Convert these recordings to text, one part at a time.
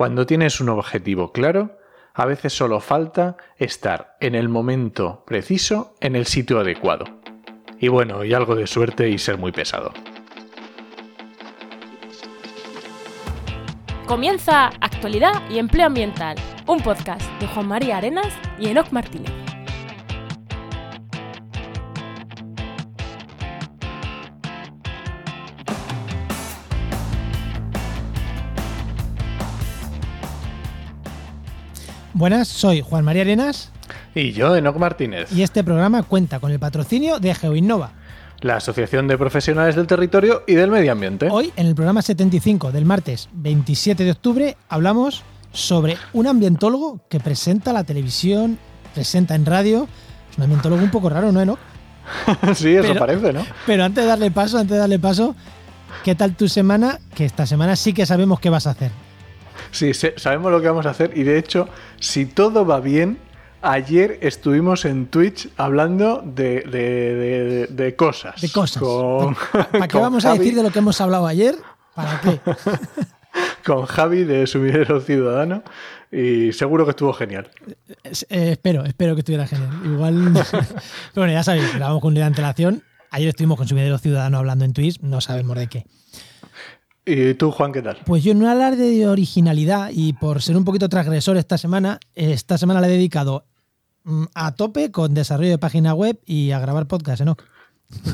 Cuando tienes un objetivo claro, a veces solo falta estar en el momento preciso, en el sitio adecuado. Y bueno, y algo de suerte y ser muy pesado. Comienza Actualidad y Empleo Ambiental, un podcast de Juan María Arenas y Enoc Martínez. Buenas, soy Juan María Arenas Y yo, Enoc Martínez, y este programa cuenta con el patrocinio de GeoInnova. la Asociación de Profesionales del Territorio y del Medio Ambiente. Hoy, en el programa 75 del martes 27 de octubre, hablamos sobre un ambientólogo que presenta la televisión, presenta en radio. Es un ambientólogo un poco raro, ¿no, Enoch? sí, eso pero- parece, ¿no? Pero antes de darle paso, antes de darle paso, ¿qué tal tu semana? Que esta semana sí que sabemos qué vas a hacer. Sí, sabemos lo que vamos a hacer y de hecho, si todo va bien, ayer estuvimos en Twitch hablando de, de- de- de cosas. De cosas. Con, ¿Para qué vamos a decir de lo que hemos hablado ayer? ¿Para qué? Con Javi de Sumidero Ciudadano y seguro que estuvo genial. Eh, espero, espero que estuviera genial. Igual. Bueno, ya sabéis, grabamos con un día de antelación. Ayer estuvimos con Subidero Ciudadano hablando en Twitch, no sabemos de qué. ¿Y tú, Juan, qué tal? Pues yo en un alarde de originalidad y por ser un poquito transgresor esta semana, esta semana la he dedicado mm, a tope con desarrollo de página web y a grabar podcast, ¿no?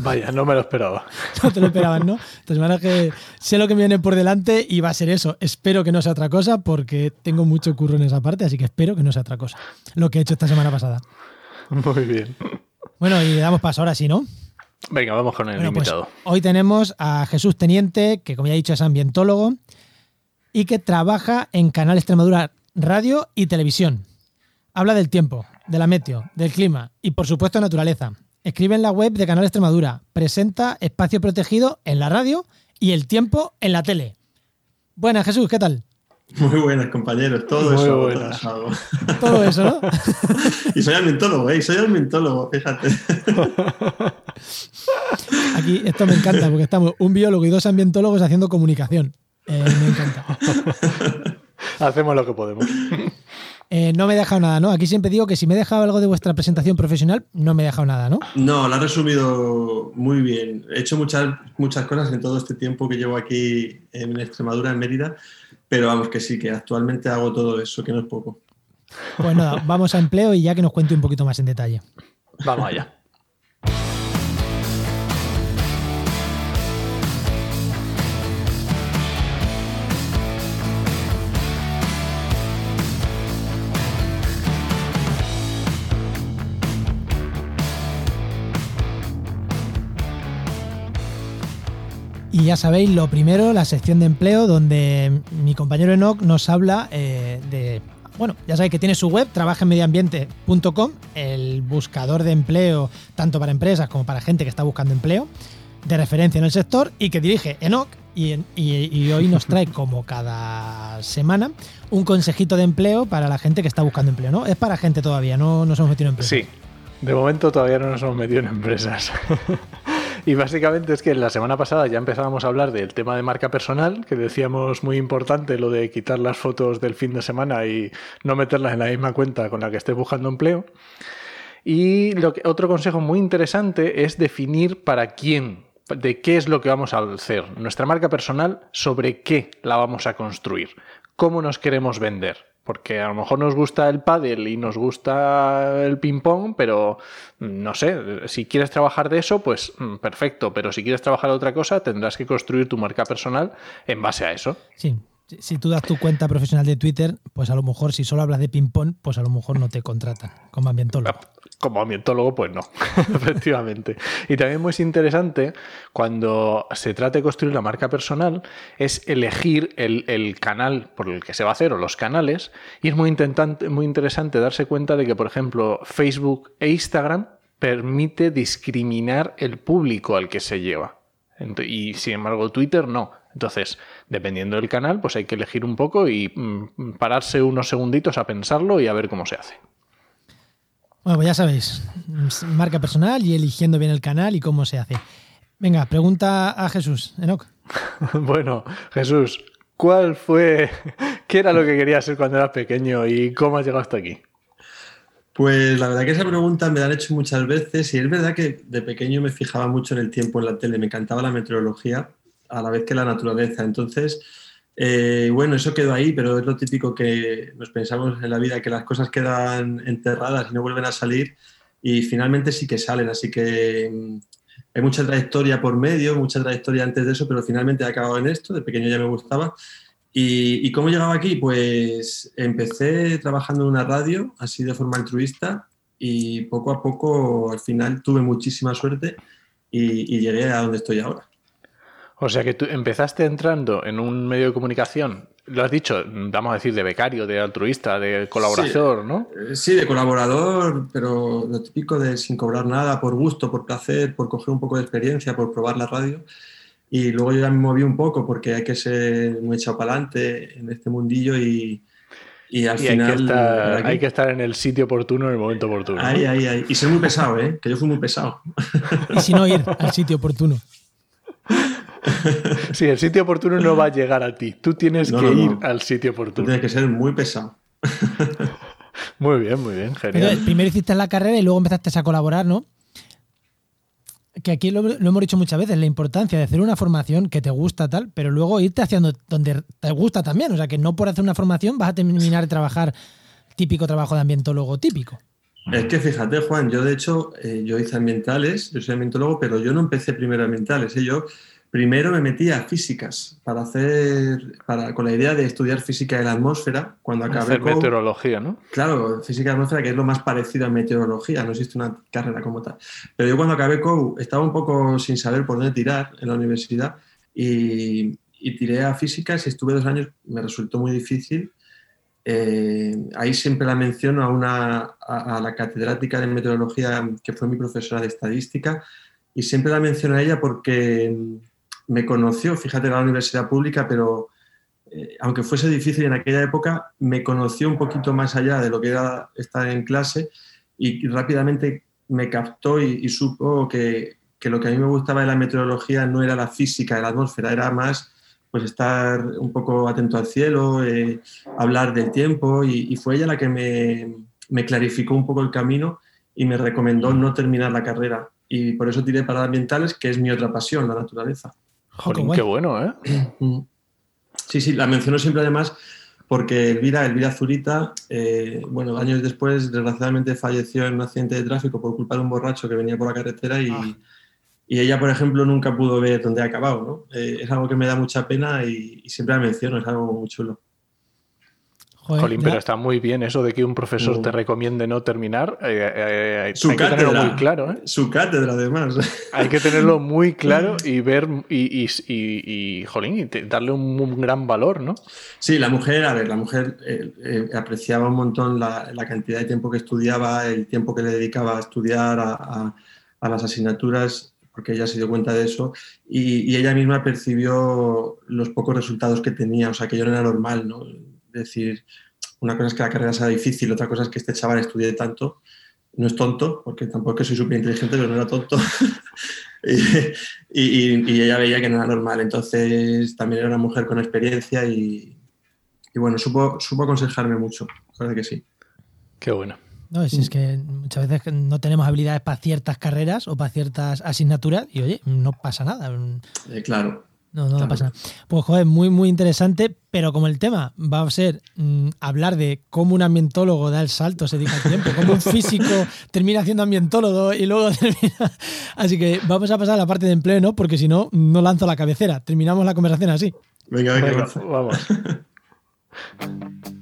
Vaya, no me lo esperaba. No te lo esperabas, ¿no? Esta semana que sé lo que me viene por delante y va a ser eso. Espero que no sea otra cosa porque tengo mucho curro en esa parte, así que espero que no sea otra cosa. Lo que he hecho esta semana pasada. Muy bien. Bueno, y le damos paso ahora sí, ¿no? Venga, vamos con el Bueno, pues invitado. hoy tenemos a Jesús Teniente, que como ya he dicho es ambientólogo y que trabaja en Canal Extremadura Radio y Televisión. Habla del tiempo, de la meteo, del clima y por supuesto naturaleza. Escribe en la web de Canal Extremadura, presenta Espacio Protegido en la radio y el tiempo en la tele. Buenas Jesús, ¿qué tal? Muy buenas, compañeros. Todo Muy eso. todo buenas. eso hago. Todo eso, ¿no? y soy ambientólogo, ¿eh? Soy ambientólogo, fíjate. Aquí esto me encanta porque estamos un biólogo y dos ambientólogos haciendo comunicación. Eh, me encanta. Hacemos lo que podemos. Eh, no me he dejado nada, ¿no? Aquí siempre digo que si me he dejado algo de vuestra presentación profesional, no me he dejado nada, ¿no? No, lo has resumido muy bien. He hecho muchas, muchas cosas en todo este tiempo que llevo aquí en Extremadura, en Mérida, pero vamos que sí, que actualmente hago todo eso, que no es poco. Pues nada, vamos a empleo y ya que nos cuente un poquito más en detalle. Vamos allá. Y ya sabéis, lo primero, la sección de empleo, donde mi compañero Enoch nos habla eh, de. Bueno, ya sabéis que tiene su web, trabajenmedioambiente.com, el buscador de empleo tanto para empresas como para gente que está buscando empleo, de referencia en el sector, y que dirige Enoch. Y, y hoy nos trae, como cada semana, un consejito de empleo para la gente que está buscando empleo, ¿no? Es para gente todavía, no nos hemos metido en empleo. Sí, de momento todavía no nos hemos metido en empresas. y básicamente es que la semana pasada ya empezábamos a hablar del tema de marca personal, que decíamos muy importante lo de quitar las fotos del fin de semana y no meterlas en la misma cuenta con la que estés buscando empleo. Y lo que, otro consejo muy interesante es definir para quién, de qué es lo que vamos a hacer. Nuestra marca personal, sobre qué la vamos a construir. Cómo nos queremos vender. Porque a lo mejor nos gusta el pádel y nos gusta el ping-pong, pero mm, no sé, si quieres trabajar de eso, pues mm, perfecto. Pero si quieres trabajar de otra cosa, tendrás que construir tu marca personal en base a eso. Sí. Si- tú das tu cuenta profesional de Twitter, pues a lo mejor si solo hablas de ping-pong, pues a lo mejor no te contratan como ambientólogo. Como ambientólogo, pues no, efectivamente. Y también muy interesante, cuando se trata de construir la marca personal, es elegir el, el canal por el que se va a hacer o los canales. Y es muy, muy interesante darse cuenta de que, por ejemplo, Facebook e Instagram permite discriminar el público al que se lleva. Y sin embargo, Twitter no. Entonces, dependiendo del canal, pues hay que elegir un poco y mm, pararse unos segunditos a pensarlo y a ver cómo se hace. Bueno, pues ya sabéis, marca personal y eligiendo bien el canal y cómo se hace. Venga, pregunta a Jesús, Enoch. Bueno, Jesús, ¿cuál fue, ¿Qué era lo que querías ser cuando eras pequeño y cómo has llegado hasta aquí? Pues la verdad que esa pregunta me la han hecho muchas veces y es verdad que de pequeño me fijaba mucho en el tiempo en la tele, me encantaba la meteorología a la vez que la naturaleza. Entonces, eh, bueno, eso quedó ahí, pero es lo típico que nos pensamos en la vida, que las cosas quedan enterradas y no vuelven a salir y finalmente sí que salen. Así que mm, hay mucha trayectoria por medio, mucha trayectoria antes de eso, pero finalmente he acabado en esto, de pequeño ya me gustaba ¿Y, cómo llegaba aquí? Pues empecé trabajando en una radio, así de forma altruista, y poco a poco, al final, tuve muchísima suerte y, llegué a donde estoy ahora. O sea que tú empezaste entrando en un medio de comunicación, lo has dicho, vamos a decir, de becario, de altruista, de colaborador, ¿no? Eh, sí, de colaborador, pero lo típico de sin cobrar nada, por gusto, por placer, por coger un poco de experiencia, por probar la radio. Y luego yo ya me moví un poco porque hay que ser muy echado para adelante en este mundillo y, y al final. Hay que, estar, hay que, estar, en el sitio oportuno en el momento oportuno. Ahí, ahí, ahí. Y ser muy pesado, ¿eh? Que yo fui muy pesado. Y si no ir al sitio oportuno. Sí, el sitio oportuno no va a llegar a ti. Tú tienes que ir al sitio oportuno. Tienes que ser muy pesado. Muy bien, muy bien, genial. primero hiciste la carrera y luego empezaste a colaborar, ¿no? que aquí lo, hemos dicho muchas veces, la importancia de hacer una formación que te gusta tal, pero luego irte haciendo donde te gusta también. O sea, que no por hacer una formación vas a terminar de trabajar típico trabajo de ambientólogo típico. Es que fíjate, Juan, yo de hecho, eh, yo hice ambientales, yo soy ambientólogo, pero yo no empecé primero ambientales. ¿eh? Yo Primero me metí a físicas para hacer, para, con la idea de estudiar física de la atmósfera. Cuando acabé hacer meteorología, ¿no? Claro, física de la atmósfera, que es lo más parecido a meteorología, no existe una carrera como tal. Pero yo cuando acabé COU estaba un poco sin saber por dónde tirar en la universidad y, tiré a físicas y estuve dos años, me resultó muy difícil. Eh, ahí siempre la menciono a, una, a la catedrática de meteorología que fue mi profesora de estadística y siempre la menciono a ella porque me conoció, fíjate, en la universidad pública, pero eh, aunque fuese difícil en aquella época, me conoció un poquito más allá de lo que era estar en clase y, rápidamente me captó y, supo que, que, lo que a mí me gustaba de la meteorología no era la física de la atmósfera, era más pues estar un poco atento al cielo, eh, hablar del tiempo y, y, fue ella la que me, me clarificó un poco el camino y me recomendó no terminar la carrera. Y por eso tiré para ambientales, que es mi otra pasión, la naturaleza. Jolín, qué bueno, ¿eh? Sí, sí, la menciono siempre además porque Elvira, Elvira Zurita, eh, bueno, años después, desgraciadamente falleció en un accidente de tráfico por culpa de un borracho que venía por la carretera y, ah. y ella, por ejemplo, nunca pudo ver dónde ha acabado, ¿no? Eh, es algo que me da mucha pena y, y, siempre la menciono, es algo muy chulo. Jolín, pero está muy bien eso de que un profesor te recomiende no terminar. Eh, eh, Su hay cátedra, que tenerlo muy claro. ¿eh? Su cátedra, además. Hay que tenerlo muy claro y ver y, y, y, jolín, darle un, gran valor, ¿no? Sí, la mujer, a ver, la mujer apreciaba un montón la, la, cantidad de tiempo que estudiaba, el tiempo que le dedicaba a estudiar, a, a, las asignaturas porque ella se dio cuenta de eso y, y, ella misma percibió los pocos resultados que tenía, o sea, que yo no era normal, ¿no? Decir, una cosa es que la carrera sea difícil, otra cosa es que este chaval estudie tanto. No es tonto, porque tampoco es que soy súper inteligente, pero no era tonto. y, ella veía que no era normal. Entonces también era una mujer con experiencia y, bueno, supo, supo aconsejarme mucho. Parece que sí. Qué bueno. No, es, es, que muchas veces no tenemos habilidades para ciertas carreras o para ciertas asignaturas y oye, no pasa nada. Eh, claro. No, no, pasa nada. Pues joder, muy, muy interesante, pero como el tema va a ser mm, hablar de cómo un ambientólogo da el salto, se dedica tiempo, cómo un físico termina siendo ambientólogo y luego termina. Así que vamos a pasar a la parte de empleo, ¿no? Porque si no, no lanzo la cabecera. Terminamos la conversación así. Venga, venga, vamos.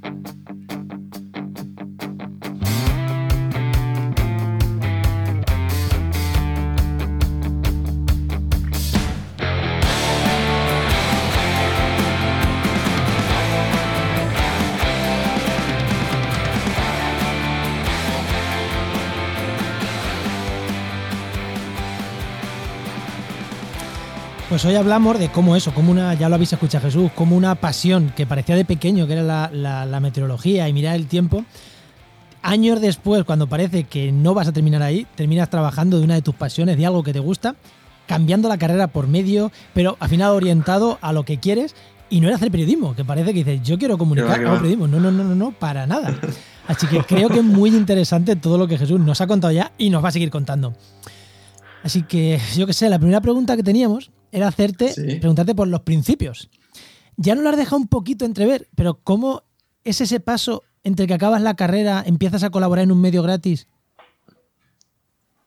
Pues hoy hablamos de cómo eso, como una, ya lo habéis escuchado Jesús, como una pasión que parecía de pequeño, que era la, meteorología y mirar el tiempo. Años después, cuando parece que no vas a terminar ahí, terminas trabajando de una de tus pasiones, de algo que te gusta, cambiando la carrera por medio, pero al final orientado a lo que quieres y no era hacer periodismo, que parece que dices, yo quiero comunicar, hago periodismo. No, no, no, no, no, para nada. Así que creo que es muy interesante todo lo que Jesús nos ha contado ya y nos va a seguir contando. Así que yo que sé, la primera pregunta que teníamos era hacerte, preguntarte por los principios. Ya no lo has dejado un poquito entrever, pero ¿cómo es ese paso entre que acabas la carrera, empiezas a colaborar en un medio gratis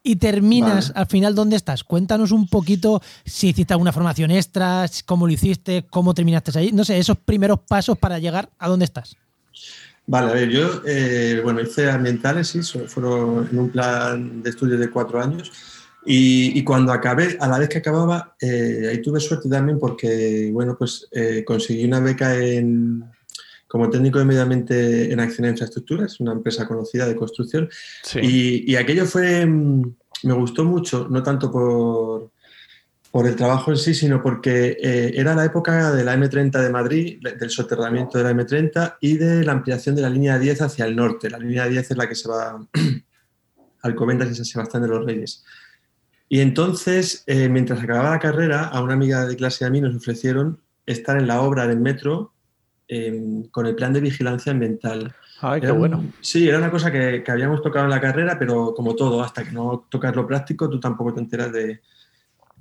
y terminas al final dónde estás. Cuéntanos un poquito si hiciste alguna formación extra, cómo lo hiciste, cómo terminaste ahí. No sé, esos primeros pasos para llegar a dónde estás. Vale, a ver, yo, eh, bueno, hice ambientales, sí, fueron en un plan de estudios de cuatro años. Y, cuando acabé, a la vez que acababa, eh, ahí tuve suerte también porque, bueno, pues eh, conseguí una beca en, como técnico de medio ambiente en Acción de Infraestructuras, una empresa conocida de construcción. Y, aquello fue, mm, me gustó mucho, no tanto por, por el trabajo en sí, sino porque eh, era la época de la M30 de Madrid, del soterramiento de la M30 y de la ampliación de la línea 10 hacia el norte. La línea 10 es la que se va al Alcobendas y San Sebastián de los Reyes. Y entonces, eh, mientras acababa la carrera, a una amiga de clase de a mí nos ofrecieron estar en la obra del metro Em, con el plan de vigilancia ambiental. Ay, qué bueno. Sí, era una cosa que, habíamos tocado en la carrera, pero como todo, hasta que no tocas lo práctico, tú tampoco te enteras de,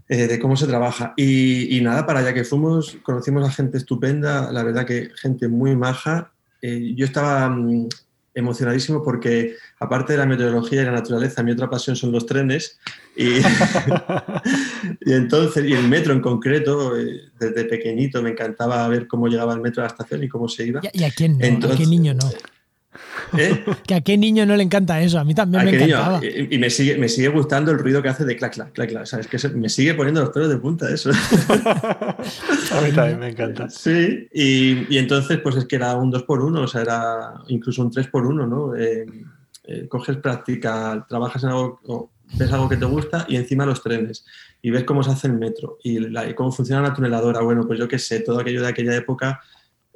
eh, cómo se trabaja. Y, nada, para allá que fuimos, conocimos a gente estupenda, la verdad que gente muy maja. Eh, yo estaba mm, emocionadísimo porque aparte de la meteorología y la naturaleza, mi otra pasión son los trenes y, y entonces, y el metro en concreto, eh, desde pequeñito me encantaba ver cómo llegaba el metro a la estación y cómo se iba. ¿Y a quién no? ¿A qué niño no? ¿Eh? Que a qué niño no le encanta eso, a mí también me encantaba. Y, me, sigue, me sigue gustando el ruido que hace de clac, clac, clac, clac. ¿sabes? Que me sigue poniendo los pelos de punta eso. a mí también me encanta. Sí, y, entonces pues es que era un 2 por 1 o sea, era incluso un 3 por 1 ¿no? Eh, eh, coges práctica, trabajas en algo, ves algo que te gusta y encima los trenes y ves cómo se hace el metro y, cómo funciona la tuneladora. Bueno, pues yo qué sé, todo aquello de aquella época.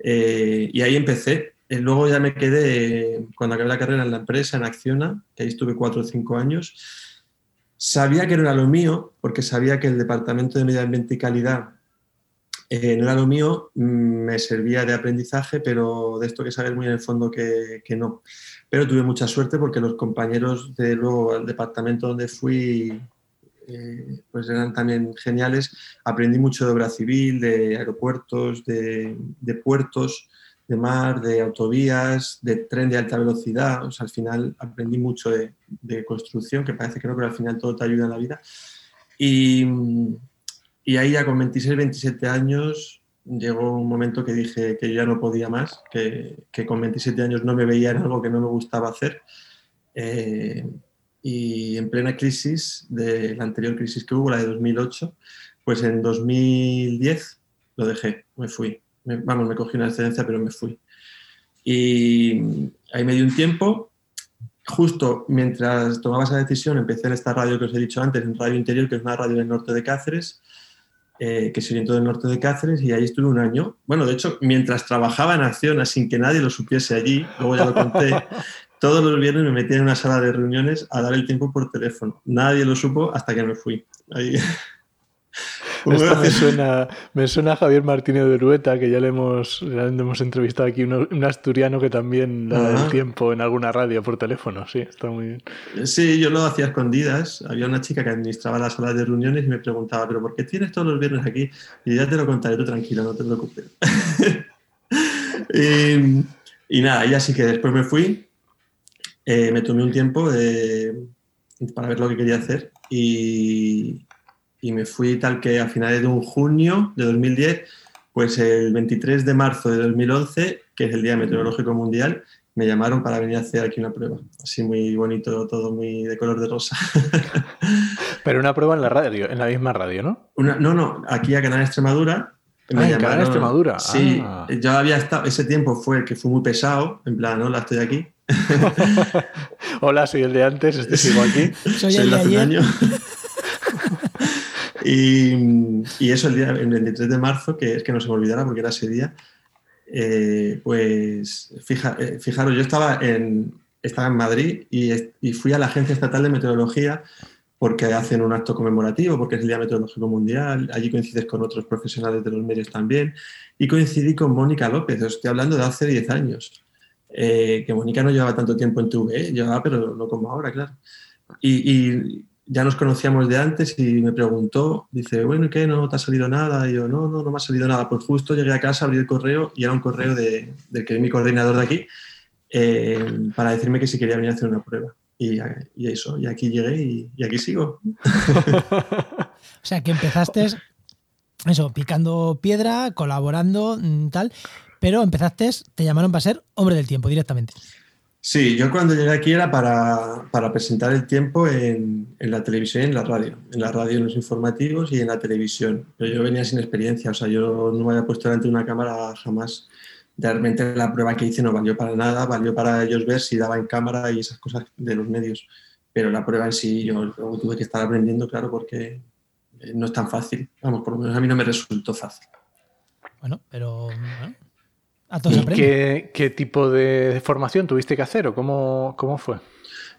y ahí empecé eh, luego ya me quedé, cuando acabé la carrera en la empresa, en Acciona, que ahí estuve cuatro o cinco años. Sabía que no era lo mío, porque sabía que el Departamento de Medio Ambiente y Calidad eh, no era lo mío, mm, me servía de aprendizaje, pero de esto que sabes muy en el fondo que, no. Pero tuve mucha suerte porque los compañeros de luego al departamento donde fui eh, pues eran también geniales. Aprendí mucho de obra civil, de aeropuertos, de puertos de mar, de autovías, de tren de alta velocidad. O sea, al final aprendí mucho de, construcción, que parece que no, pero al final todo te ayuda en la vida. Y, ahí ya con 26, 27 años llegó un momento que dije que yo ya no podía más, que, que con 27 años no me veía en algo que no me gustaba hacer. Eh, y en plena crisis, de la anterior crisis que hubo, la de 2008, pues en 2010 lo dejé, me fui vamos, me cogí una excedencia, pero me fui. Y ahí me di un tiempo. Justo mientras tomaba esa decisión, empecé en esta radio que os he dicho antes, en Radio Interior, que es una radio del norte de Cáceres, eh, que se orientó del norte de Cáceres, y ahí estuve un año. Bueno, de hecho, mientras trabajaba en Acción, sin que nadie lo supiese allí, luego ya lo conté, todos los viernes me metía en una sala de reuniones a dar el tiempo por teléfono. Nadie lo supo hasta que me fui. Ahí. Esto me suena, me suena a Javier Martínez de Urueta, que ya le hemos, hemos entrevistado aquí, un, asturiano que también da el tiempo en alguna radio por teléfono. Sí, está muy bien. Sí, yo lo hacía escondidas. Había una chica que administraba las salas de reuniones y me preguntaba, ¿pero por qué tienes todos los viernes aquí? Y ya te lo contaré, tú tranquilo, no te preocupes. y, nada, ya sí que después me fui. Eh, me tomé un tiempo para ver lo que quería hacer y, y me fui tal que a finales de un junio de 2010, pues el 23 de marzo de 2011, que es el Día Meteorológico Mundial, me llamaron para venir a hacer aquí una prueba. Así muy bonito, todo muy de color de rosa. Pero una prueba en la radio, en la misma radio, ¿no? no, no, aquí a Canal Extremadura. Me ah, Canal Extremadura. Sí, ah. yo había estado, ese tiempo fue el que fue muy pesado, en plan, hola, estoy aquí. hola, soy el de antes, este sigo aquí. soy el de ayer. Y, eso el día, el 23 de marzo, que es que no se me olvidara porque era ese día, eh, pues fija, eh, fijaros, yo estaba en, estaba en Madrid y, fui a la Agencia Estatal de Meteorología porque hacen un acto conmemorativo, porque es el Día Meteorológico Mundial, allí coincides con otros profesionales de los medios también, y coincidí con Mónica López, estoy hablando de hace 10 años, eh, que Mónica no llevaba tanto tiempo en TV, llevaba, pero no como ahora, claro. Y, ya nos conocíamos de antes y me preguntó, dice, bueno, ¿qué? ¿No te ha salido nada? Y yo, no, no, no me ha salido nada. Pues justo llegué a casa, abrí el correo y era un correo de, del que mi coordinador de aquí, eh, para decirme que si quería venir a hacer una prueba. Y, eso, y aquí llegué y, aquí sigo. o sea, que empezaste eso, picando piedra, colaborando, mm, tal, pero empezaste, te llamaron para ser hombre del tiempo directamente. Sí, yo cuando llegué aquí era para, presentar el tiempo en, la televisión y en la radio. En la radio en los informativos y en la televisión. Pero yo venía sin experiencia, o sea, yo no me había puesto delante de una cámara jamás realmente la prueba que hice no valió para nada, valió para ellos ver si daba en cámara y esas cosas de los medios. Pero la prueba en sí yo tuve que estar aprendiendo, claro, porque eh, no es tan fácil. Vamos, por lo menos a mí no me resultó fácil. Bueno, pero a todos ¿Qué, ¿Qué, tipo de formación tuviste que hacer o cómo, cómo fue?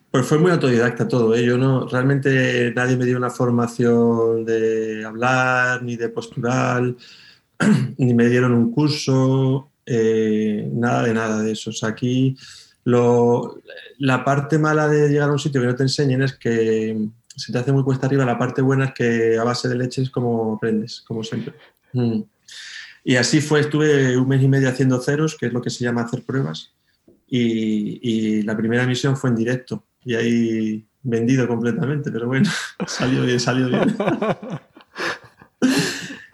Pues fue muy autodidacta todo. ¿eh? Yo no, realmente nadie me dio una formación de hablar, ni de postural, ni me dieron un curso. Eh, nada de nada de eso. aquí lo, la parte mala de llegar a un sitio que no te enseñen es que se te hace muy cuesta arriba. La parte buena es que a base de leche es como aprendes, como siempre. Mm. Y así fue, estuve un mes y medio haciendo ceros, que es lo que se llama hacer pruebas. Y, y la primera misión fue en directo. Y ahí vendido completamente, pero bueno, salió bien, salió bien.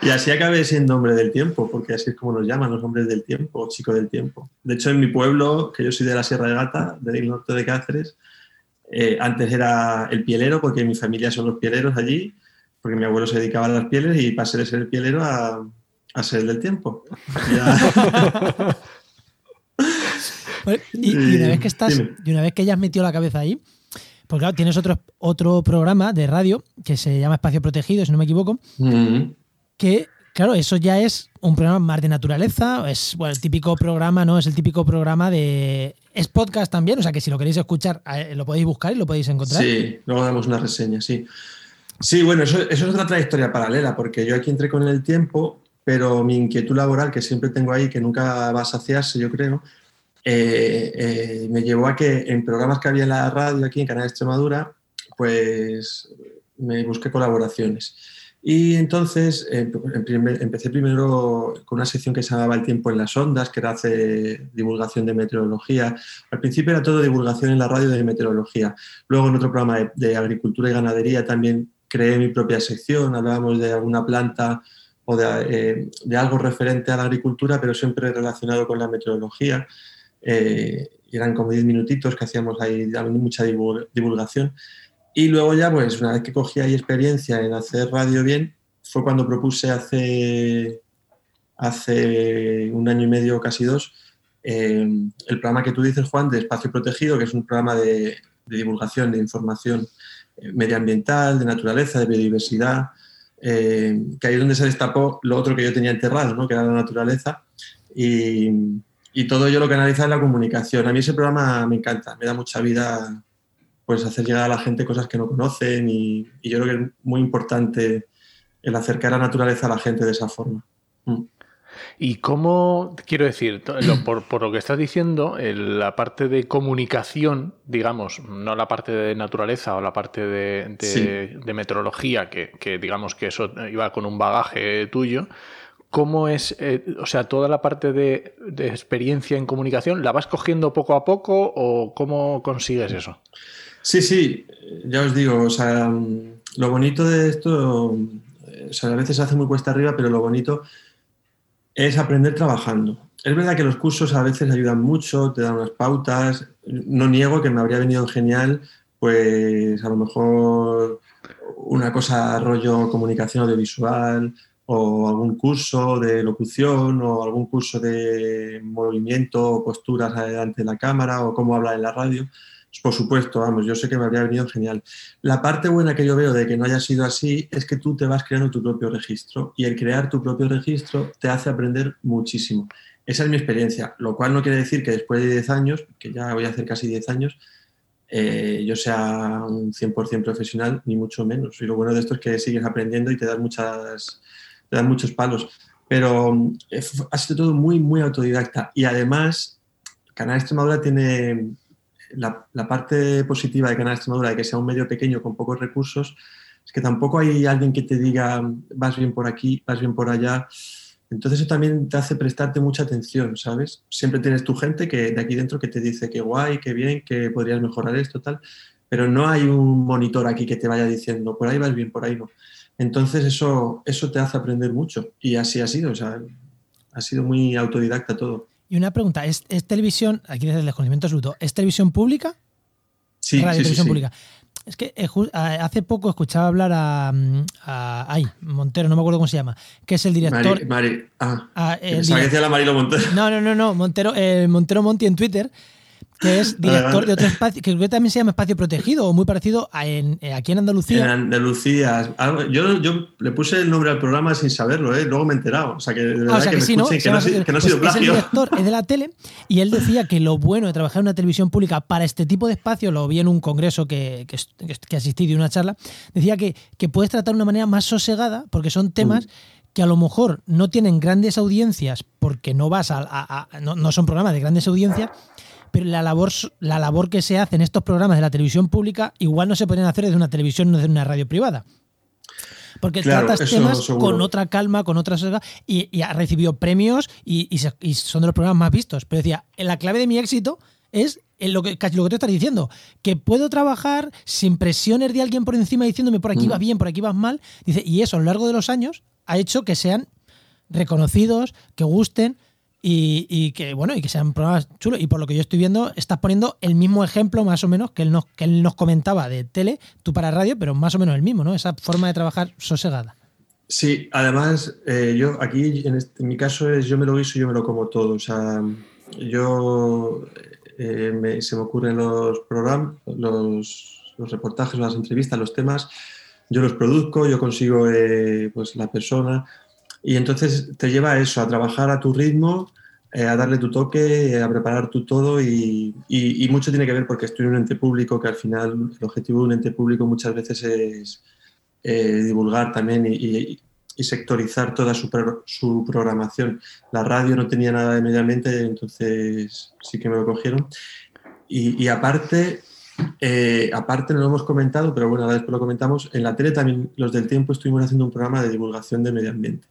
Y así acabé siendo hombre del tiempo, porque así es como nos llaman los hombres del tiempo, o chico del tiempo. De hecho, en mi pueblo, que yo soy de la Sierra de Gata, del norte de Cáceres, eh, antes era el pielero, porque mi familia son los pieleros allí, porque mi abuelo se dedicaba a las pieles y pasé de ser el pielero a, a ser el del tiempo. y, una vez que estás, y una vez que ya has metido la cabeza ahí, pues claro, tienes otro, otro programa de radio que se llama Espacio Protegido, si no me equivoco, mm que, claro, eso ya es un programa más de naturaleza, es bueno, el típico programa, ¿no? Es el típico programa de... Es podcast también, o sea que si lo queréis escuchar, lo podéis buscar y lo podéis encontrar. Sí, luego damos una reseña, sí. Sí, bueno, eso, es otra trayectoria paralela, porque yo aquí entré con el tiempo, pero mi inquietud laboral, que siempre tengo ahí, que nunca va a saciarse, yo creo, eh, eh, me llevó a que en programas que había en la radio aquí en Canal Extremadura, pues me busqué colaboraciones. Y entonces eh, empecé primero con una sección que se llamaba El tiempo en las ondas, que era hacer divulgación de meteorología. Al principio era todo divulgación en la radio de meteorología. Luego en otro programa de, agricultura y ganadería también creé mi propia sección, hablábamos de alguna planta o de, eh, algo referente a la agricultura, pero siempre relacionado con la meteorología. Eh, eran como 10 minutitos que hacíamos ahí mucha divulgación. Y luego ya, pues una vez que cogí ahí experiencia en hacer radio bien, fue cuando propuse hace, hace un año y medio, casi dos, eh, el programa que tú dices, Juan, de Espacio Protegido, que es un programa de, divulgación de información eh, medioambiental, de naturaleza, de biodiversidad, eh, que ahí es donde se destapó lo otro que yo tenía enterrado, ¿no? que era la naturaleza. Y, todo ello lo que analiza es la comunicación. A mí ese programa me encanta, me da mucha vida pues hacer llegar a la gente cosas que no conocen y, yo creo que es muy importante el acercar a la naturaleza a la gente de esa forma. Mm. ¿Y cómo, quiero decir, por, lo que estás diciendo, la parte de comunicación, digamos, no la parte de naturaleza o la parte de, meteorología, que, digamos que eso iba con un bagaje tuyo, ¿cómo es, eh, o sea, toda la parte de, de experiencia en comunicación, ¿la vas cogiendo poco a poco o cómo consigues eso? Sí, sí, ya os digo, o sea, lo bonito de esto, o sea, a veces se hace muy cuesta arriba, pero lo bonito es aprender trabajando. Es verdad que los cursos a veces ayudan mucho, te dan unas pautas. No niego que me habría venido genial, pues a lo mejor una cosa rollo comunicación audiovisual o algún curso de locución o algún curso de movimiento o posturas delante de la cámara o cómo hablar en la radio. Por supuesto, vamos, yo sé que me habría venido genial. La parte buena que yo veo de que no haya sido así es que tú te vas creando tu propio registro y el crear tu propio registro te hace aprender muchísimo. Esa es mi experiencia, lo cual no quiere decir que después de 10 años, que ya voy a hacer casi 10 años, eh, yo sea un 100% profesional, ni mucho menos. Y lo bueno de esto es que sigues aprendiendo y te das, muchas, dan muchos palos. Pero eh, ha sido todo muy, muy autodidacta. Y además, Canal Extremadura tiene la, parte positiva de Canal Extremadura, de que sea un medio pequeño con pocos recursos, es que tampoco hay alguien que te diga, vas bien por aquí, vas bien por allá. Entonces eso también te hace prestarte mucha atención, ¿sabes? Siempre tienes tu gente que de aquí dentro que te dice que guay, que bien, que podrías mejorar esto, tal, pero no hay un monitor aquí que te vaya diciendo, por ahí vas bien, por ahí no. Entonces eso, eso te hace aprender mucho y así ha sido, o sea, ha sido muy autodidacta todo. Y una pregunta, ¿es, televisión, aquí desde el desconocimiento absoluto, ¿es televisión pública? Sí, Radio, televisión pública. Es que eh, hace poco escuchaba hablar a, ay, Montero, no me acuerdo cómo se llama, que es el director. Mari, ah, ah que la Marilo Montero. No, no, no, no, Montero, eh, Montero Monti en Twitter, que es director de otro espacio, que que también se llama Espacio Protegido, o muy parecido a en, eh, aquí en Andalucía. En Andalucía. Yo, yo, le puse el nombre al programa sin saberlo, ¿eh? luego me he enterado. O sea, que de ah, verdad que, me no, que, no, que, no, ha sido plagio. Es el director, es de la tele, y él decía que lo bueno de trabajar en una televisión pública para este tipo de espacio, lo vi en un congreso que, que, asistí de una charla, decía que, que puedes tratar de una manera más sosegada, porque son temas. Mm. que a lo mejor no tienen grandes audiencias porque no vas a, a no, no, son programas de grandes audiencias, pero la labor, la labor que se hace en estos programas de la televisión pública igual no se podrían hacer desde una televisión, no desde una radio privada. Porque tratas temas con otra calma, con otra y, y ha recibido premios y, y, son de los programas más vistos. Pero decía, la clave de mi éxito es lo que, lo que te estás diciendo, que puedo trabajar sin presiones de alguien por encima diciéndome por aquí mm. vas bien, por aquí vas mal. Dice, y eso a lo largo de los años ha hecho que sean reconocidos, que gusten y, que bueno y que sean programas chulos. Y por lo que yo estoy viendo estás poniendo el mismo ejemplo más o menos que él nos que él nos comentaba de tele tú para radio pero más o menos el mismo no esa forma de trabajar sosegada. Sí además eh, yo aquí este, en, mi caso es yo me lo guiso y yo me lo como todo. O sea yo eh, se me ocurren los programas los, los reportajes las entrevistas los temas yo los produzco yo consigo eh, pues la persona. Y entonces te lleva a eso, a trabajar a tu ritmo, eh, a darle tu toque, eh, a preparar tu todo y, mucho tiene que ver porque estoy en un ente público que al final el objetivo de un ente público muchas veces es eh, divulgar también y, sectorizar toda su, su, programación. La radio no tenía nada de medio ambiente, entonces sí que me lo cogieron. Y, aparte, aparte no lo hemos comentado, pero bueno, ahora después lo comentamos, en la tele también los del tiempo estuvimos haciendo un programa de divulgación de medio ambiente.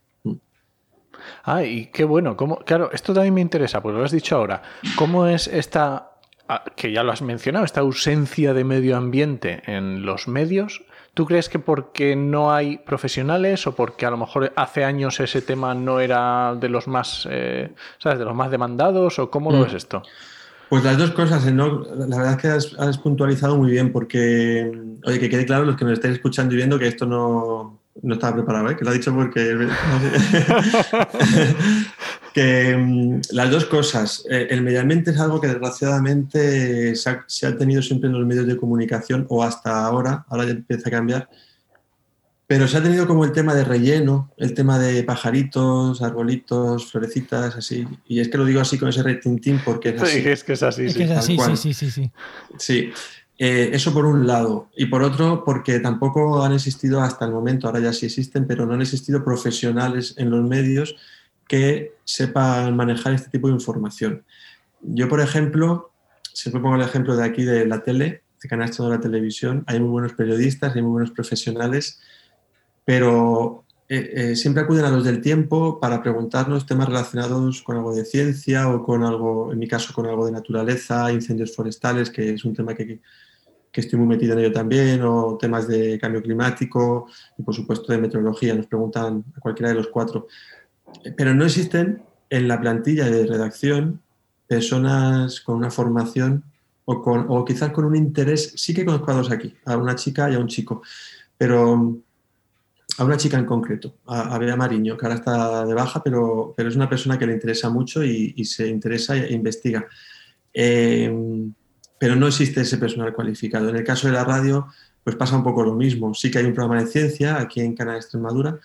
Ah, y qué bueno. ¿Cómo? Claro, esto también me interesa, porque lo has dicho ahora. ¿Cómo es esta, ah, que ya lo has mencionado, esta ausencia de medio ambiente en los medios? ¿Tú crees que porque no hay profesionales o porque a lo mejor hace años ese tema no era de los más, eh, ¿sabes? De los más demandados o cómo lo mm. ves esto? Pues las dos cosas, ¿no? La verdad es que has, puntualizado muy bien porque, oye, que quede claro los que nos estén escuchando y viendo que esto no, no estaba preparado, ¿eh? que lo ha dicho porque... que mm, las dos cosas. Eh, el medio ambiente es algo que desgraciadamente se ha, tenido siempre en los medios de comunicación o hasta ahora, ahora ya empieza a cambiar, pero se ha tenido como el tema de relleno, el tema de pajaritos, arbolitos, florecitas, así. Y es que lo digo así con ese retintín porque es así. Sí, es que es así. sí, sí, sí, sí, sí. Sí, eh, eso por un lado. Y por otro, porque tampoco han existido hasta el momento, ahora ya sí existen, pero no han existido profesionales en los medios que sepan manejar este tipo de información. Yo, por ejemplo, siempre pongo el ejemplo de aquí de la tele, de Canal de la Televisión, hay muy buenos periodistas, hay muy buenos profesionales, pero eh, eh, siempre acuden a los del tiempo para preguntarnos temas relacionados con algo de ciencia o con algo, en mi caso, con algo de naturaleza, incendios forestales, que es un tema que, que estoy muy metido en ello también, o temas de cambio climático y por supuesto de meteorología, nos preguntan a cualquiera de los cuatro. Pero no existen en la plantilla de redacción personas con una formación o, con, o quizás con un interés, sí que conozco a dos aquí, a una chica y a un chico, pero a una chica en concreto, a, Bea Mariño, que ahora está de baja, pero, pero es una persona que le interesa mucho y, se interesa e investiga. Eh, pero no existe ese personal cualificado. En el caso de la radio, pues pasa un poco lo mismo. Sí que hay un programa de ciencia aquí en Canal Extremadura,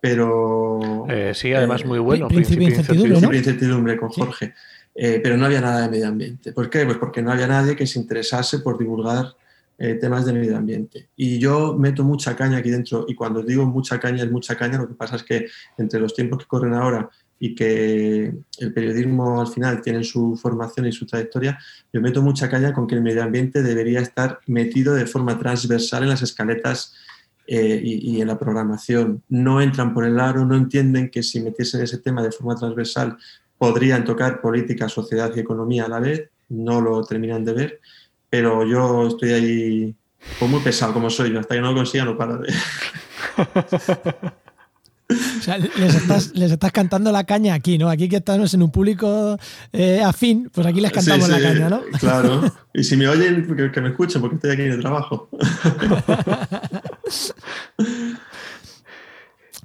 pero... Eh, sí, además muy bueno. Príncipe, Incertidumbre, Incertidumbre con Jorge. eh, pero no había nada de medio ambiente. ¿Por qué? Pues porque no había nadie que se interesase por divulgar eh, temas de medio ambiente. Y yo meto mucha caña aquí dentro, y cuando digo mucha caña es mucha caña, lo que pasa es que entre los tiempos que corren ahora y que el periodismo al final tiene su formación y su trayectoria, yo meto mucha caña con que el medio ambiente debería estar metido de forma transversal en las escaletas eh, y, en la programación. No entran por el aro, no entienden que si metiesen ese tema de forma transversal podrían tocar política, sociedad y economía a la vez, no lo terminan de ver, pero yo estoy ahí pues muy pesado como soy yo, hasta que no lo consiga no paro de... O sea, les estás, cantando la caña aquí, ¿no? Aquí que estamos en un público eh, afín, pues aquí les cantamos la caña, ¿no? Claro. Y si me oyen, que, me escuchen, porque estoy aquí en el trabajo.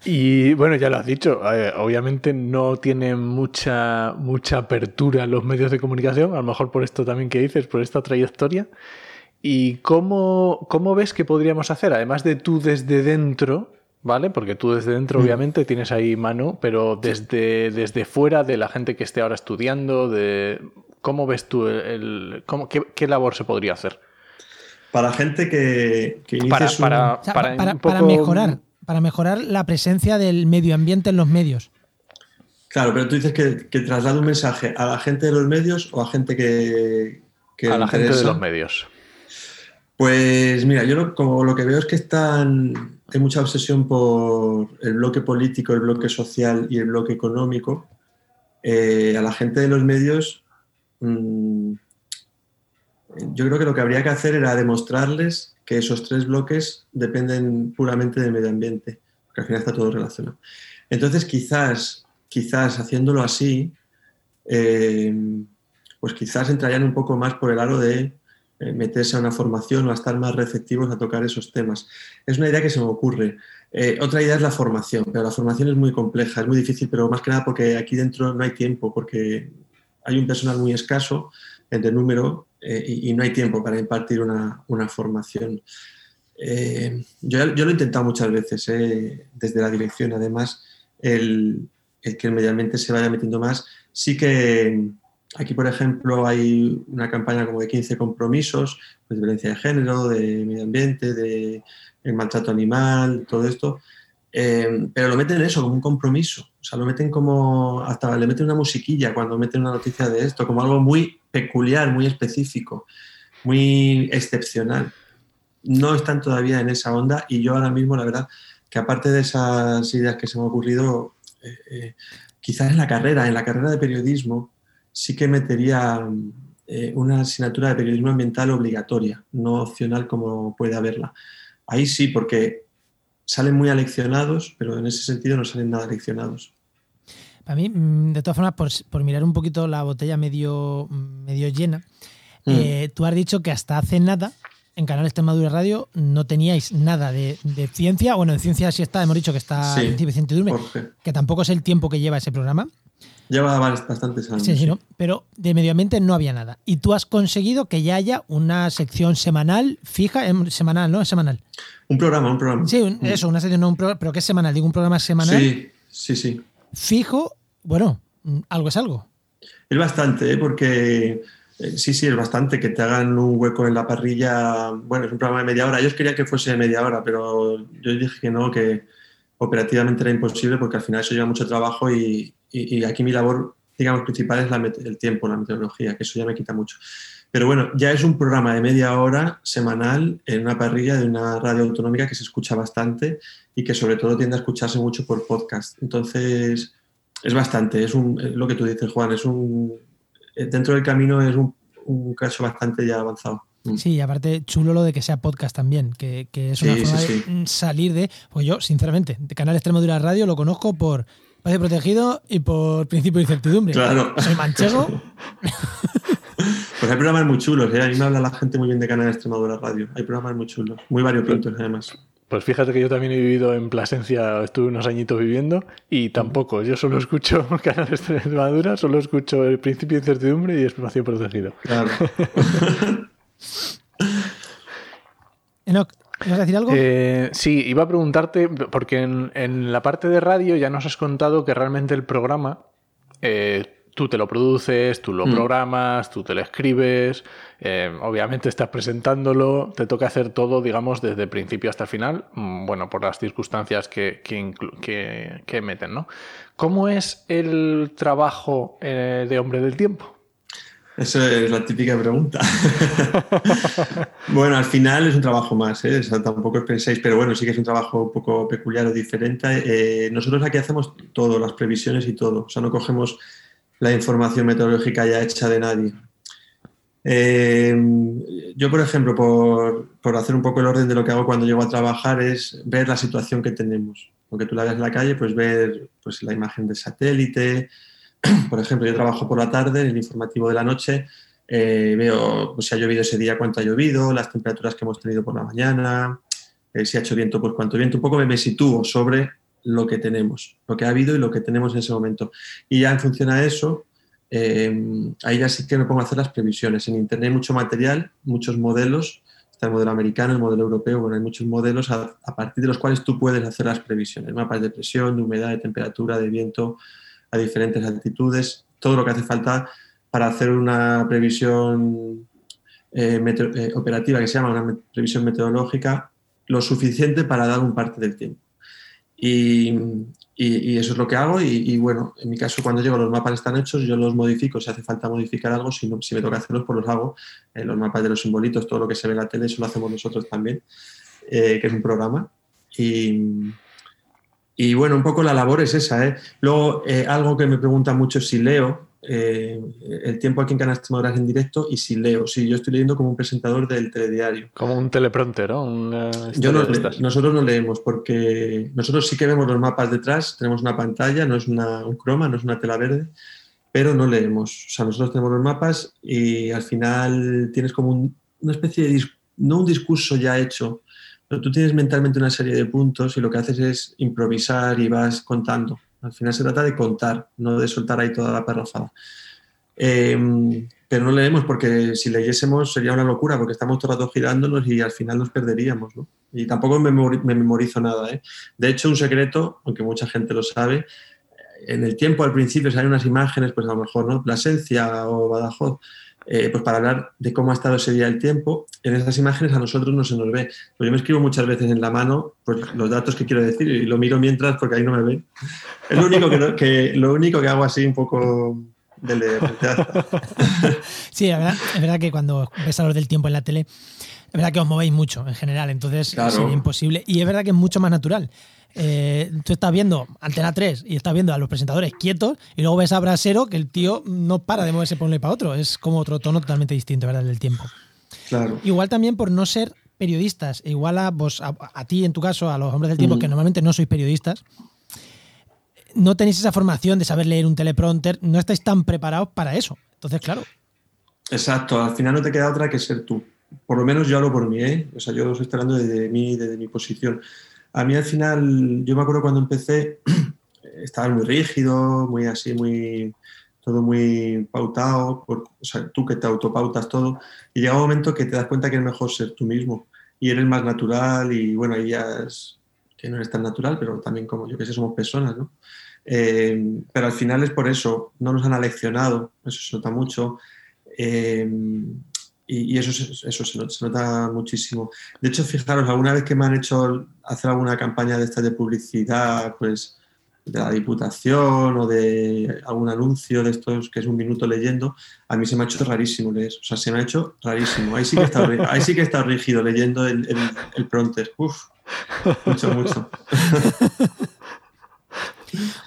Y bueno, ya lo has dicho, eh, obviamente no tienen mucha, mucha apertura los medios de comunicación, a lo mejor por esto también que dices, por esta trayectoria. ¿Y cómo, cómo ves que podríamos hacer, además de tú desde dentro, ¿vale? Porque tú desde dentro, mm. obviamente, tienes ahí mano, pero desde, desde fuera de la gente que esté ahora estudiando, de ¿cómo ves tú el, cómo, qué, labor se podría hacer? Para gente que, para, para, para, mejorar, para mejorar la presencia del medio ambiente en los medios. Claro, pero tú dices que, que traslada un mensaje a la gente de los medios o a gente que. a la gente de los medios. Pues mira, yo como lo que veo es que están hay mucha obsesión por el bloque político, el bloque social y el bloque económico. Eh, a la gente de los medios, mm, yo creo que lo que habría que hacer era demostrarles que esos tres bloques dependen puramente del medio ambiente, porque al final está todo relacionado. Entonces, quizás, quizás haciéndolo así, eh, pues quizás entrarían un poco más por el aro de meterse a una formación o a estar más receptivos a tocar esos temas. Es una idea que se me ocurre. Eh, otra idea es la formación, pero la formación es muy compleja, es muy difícil, pero más que nada porque aquí dentro no hay tiempo, porque hay un personal muy escaso de número eh, y, no hay tiempo para impartir una, formación. yo, yo, lo he intentado muchas veces, desde la dirección, además, el, el que ambiente se vaya metiendo más. Sí que Aquí, por ejemplo, hay una campaña como de 15 compromisos de violencia de género, de medio ambiente, de maltrato animal, todo esto. Eh, pero lo meten eso, como un compromiso. O sea, lo meten como, hasta le meten una musiquilla cuando meten una noticia de esto, como algo muy peculiar, muy específico, muy excepcional. No están todavía en esa onda y yo ahora mismo, la verdad, que aparte de esas ideas que se me han ocurrido, eh, eh, quizás en la carrera, en la carrera de periodismo, sí que metería eh, una asignatura de periodismo ambiental obligatoria, no opcional como puede haberla. Ahí sí, porque salen muy aleccionados, pero en ese sentido no salen nada aleccionados. Para mí, mm, de todas formas, por, mirar un poquito la botella medio, medio llena, mm. eh, tú has dicho que hasta hace nada en Canal Extremadura Radio no teníais nada de, ciencia. Bueno, en ciencia sí está, hemos dicho que está sí, Vicente que tampoco es el tiempo que lleva ese programa. Lleva bastantes años. Sí, sí, ¿no? Pero de medio ambiente no había nada. Y tú has conseguido que ya haya una sección semanal fija, em, semanal, ¿no? Es semanal. Un programa, un programa. Sí, mm. eso, una sección, no un programa, pero que es semanal, digo un programa semanal. Sí, sí, sí. Fijo, bueno, mm, algo es algo. Es bastante, ¿eh? porque eh, sí, sí, es bastante que te hagan un hueco en la parrilla. Bueno, es un programa de media hora. Ellos querían que fuese de media hora, pero yo dije que no, que operativamente era imposible porque al final eso lleva mucho trabajo y, y, aquí mi labor, digamos, principal es el tiempo, la meteorología, que eso ya me quita mucho. Pero bueno, ya es un programa de media hora semanal en una parrilla de una radio autonómica que se escucha bastante y que sobre todo tiende a escucharse mucho por podcast. Entonces, es bastante, es un, lo que tú dices, Juan, es un, dentro del camino es un, un caso bastante ya avanzado. Mm. Sí, y aparte chulo lo de que sea podcast también, que, es una forma de salir de, pues yo, sinceramente, de Canal Extremadura Radio lo conozco por Espacio Protegido y por Principio de Incertidumbre. Claro. Soy manchego. pues hay programas muy chulos, ¿eh? a mí me habla la gente muy bien de Canal Extremadura Radio. Hay programas muy chulos, muy variopintos además. Pues fíjate que yo también he vivido en Plasencia, estuve unos añitos viviendo y tampoco, yo solo escucho Canal Extremadura, solo escucho el Principio de Incertidumbre y Espacio Protegido. Claro. Enoch, a decir algo? Eh, sí, iba a preguntarte, porque en, la parte de radio ya nos has contado que realmente el programa, eh, tú te lo produces, tú lo programas, tú te lo escribes, eh, obviamente estás presentándolo, te toca hacer todo, digamos, desde principio hasta el final, mm, bueno, por las circunstancias que, que, que, meten, ¿no? ¿Cómo es el trabajo eh, de hombre del tiempo? Esa es la típica pregunta. bueno, al final es un trabajo más, ¿eh? tampoco os penséis, pero bueno, sí que es un trabajo un poco peculiar o diferente. Eh, nosotros aquí hacemos todo, las previsiones y todo. O sea, no cogemos la información meteorológica ya hecha de nadie. Eh, yo, por ejemplo, por, por, hacer un poco el orden de lo que hago cuando llego a trabajar, es ver la situación que tenemos. Aunque tú la veas en la calle, pues ver pues, la imagen del satélite, por ejemplo, yo trabajo por la tarde, en el informativo de la noche, eh, veo si ha llovido ese día, cuánto ha llovido, las temperaturas que hemos tenido por la mañana, eh, si ha hecho viento, pues cuánto viento. Un poco me, sitúo sobre lo que tenemos, lo que ha habido y lo que tenemos en ese momento. Y ya en función a eso, eh, ahí ya sí que me pongo a hacer las previsiones. En Internet hay mucho material, muchos modelos. Está el modelo americano, el modelo europeo, bueno, hay muchos modelos a partir de los cuales tú puedes hacer las previsiones. Mapas de presión, de humedad, de temperatura, de viento, a diferentes altitudes, todo lo que hace falta para hacer una previsión eh, eh, operativa que se llama una previsión meteorológica, lo suficiente para dar un parte del tiempo. Y, eso es lo que hago y, bueno, en mi caso cuando llego los mapas están hechos, yo los modifico, si hace falta modificar algo, si, si me toca hacerlos, pues los hago. Eh, los mapas de los simbolitos, todo lo que se ve en la tele, eso lo hacemos nosotros también, que es un programa. Y, y bueno, un poco la labor es esa. ¿eh? Luego, eh, algo que me pregunta mucho es si leo eh, el tiempo aquí en Extremadura en directo y si leo. Sí, yo estoy leyendo como un presentador del telediario. Como un teleprompter, ¿no? yo no, nosotros no leemos porque nosotros sí que vemos los mapas detrás, tenemos una pantalla, no es una, un croma, no es una tela verde, pero no leemos. O sea, nosotros tenemos los mapas y al final tienes como una especie de, no un discurso ya hecho, pero tú tienes mentalmente una serie de puntos y lo que haces es improvisar y vas contando. Al final se trata de contar, no de soltar ahí toda la parrafada. Em, pero no leemos porque si leyésemos sería una locura porque estamos todo el rato girándonos y al final nos perderíamos. ¿no? Y tampoco me, memorizo nada. ¿eh? De hecho, un secreto, aunque mucha gente lo sabe, en el tiempo al principio salen unas imágenes, pues a lo mejor, ¿no? Plasencia o Badajoz. Eh, pues para hablar de cómo ha estado ese día el tiempo, en esas imágenes a nosotros no se nos ve. Pues yo me escribo muchas veces en la mano pues, los datos que quiero decir y lo miro mientras porque ahí no me ven. Es lo único que, lo único que hago así un poco de leer. sí, la verdad, es verdad que cuando ves a los del tiempo en la tele, es verdad que os movéis mucho en general, entonces es imposible. Y es verdad que es mucho más natural. Eh, tú estás viendo Antena 3 y estás viendo a los presentadores quietos y luego ves a Brasero que el tío no para de moverse por un lado para otro. Es como otro tono totalmente distinto, ¿verdad? Del tiempo. Claro. Igual también por no ser periodistas, igual a vos, a, ti en tu caso, a los hombres del tiempo, que normalmente no sois periodistas, no tenéis esa formación de saber leer un teleprompter, no estáis tan preparados para eso. Entonces, claro. Exacto, al final no te queda otra que ser tú. Por lo menos yo hablo por mí, ¿eh? O sea, yo lo estoy esperando desde mí, desde mi posición. A mí al final, yo me acuerdo cuando empecé, estaba muy rígido, muy así, muy todo muy pautado, o sea, tú que te autopautas todo, y llega un momento que te das cuenta que es mejor ser tú mismo y eres más natural y bueno, ahí ya es que no eres tan natural, pero también como yo que sé, somos personas, ¿no? Eh, pero al final es por eso, no nos han aleccionado, eso se nota mucho. Eh, y, eso, eso se, nota, muchísimo. De hecho, fijaros, alguna vez que me han hecho hacer alguna campaña de esta de publicidad, pues de la Diputación o de algún anuncio de estos que es un minuto leyendo, a mí se me ha hecho rarísimo leer. O sea, se me ha hecho rarísimo. Ahí sí que está, ahí sí que está rígido leyendo el, el, el. Uf, mucho, mucho.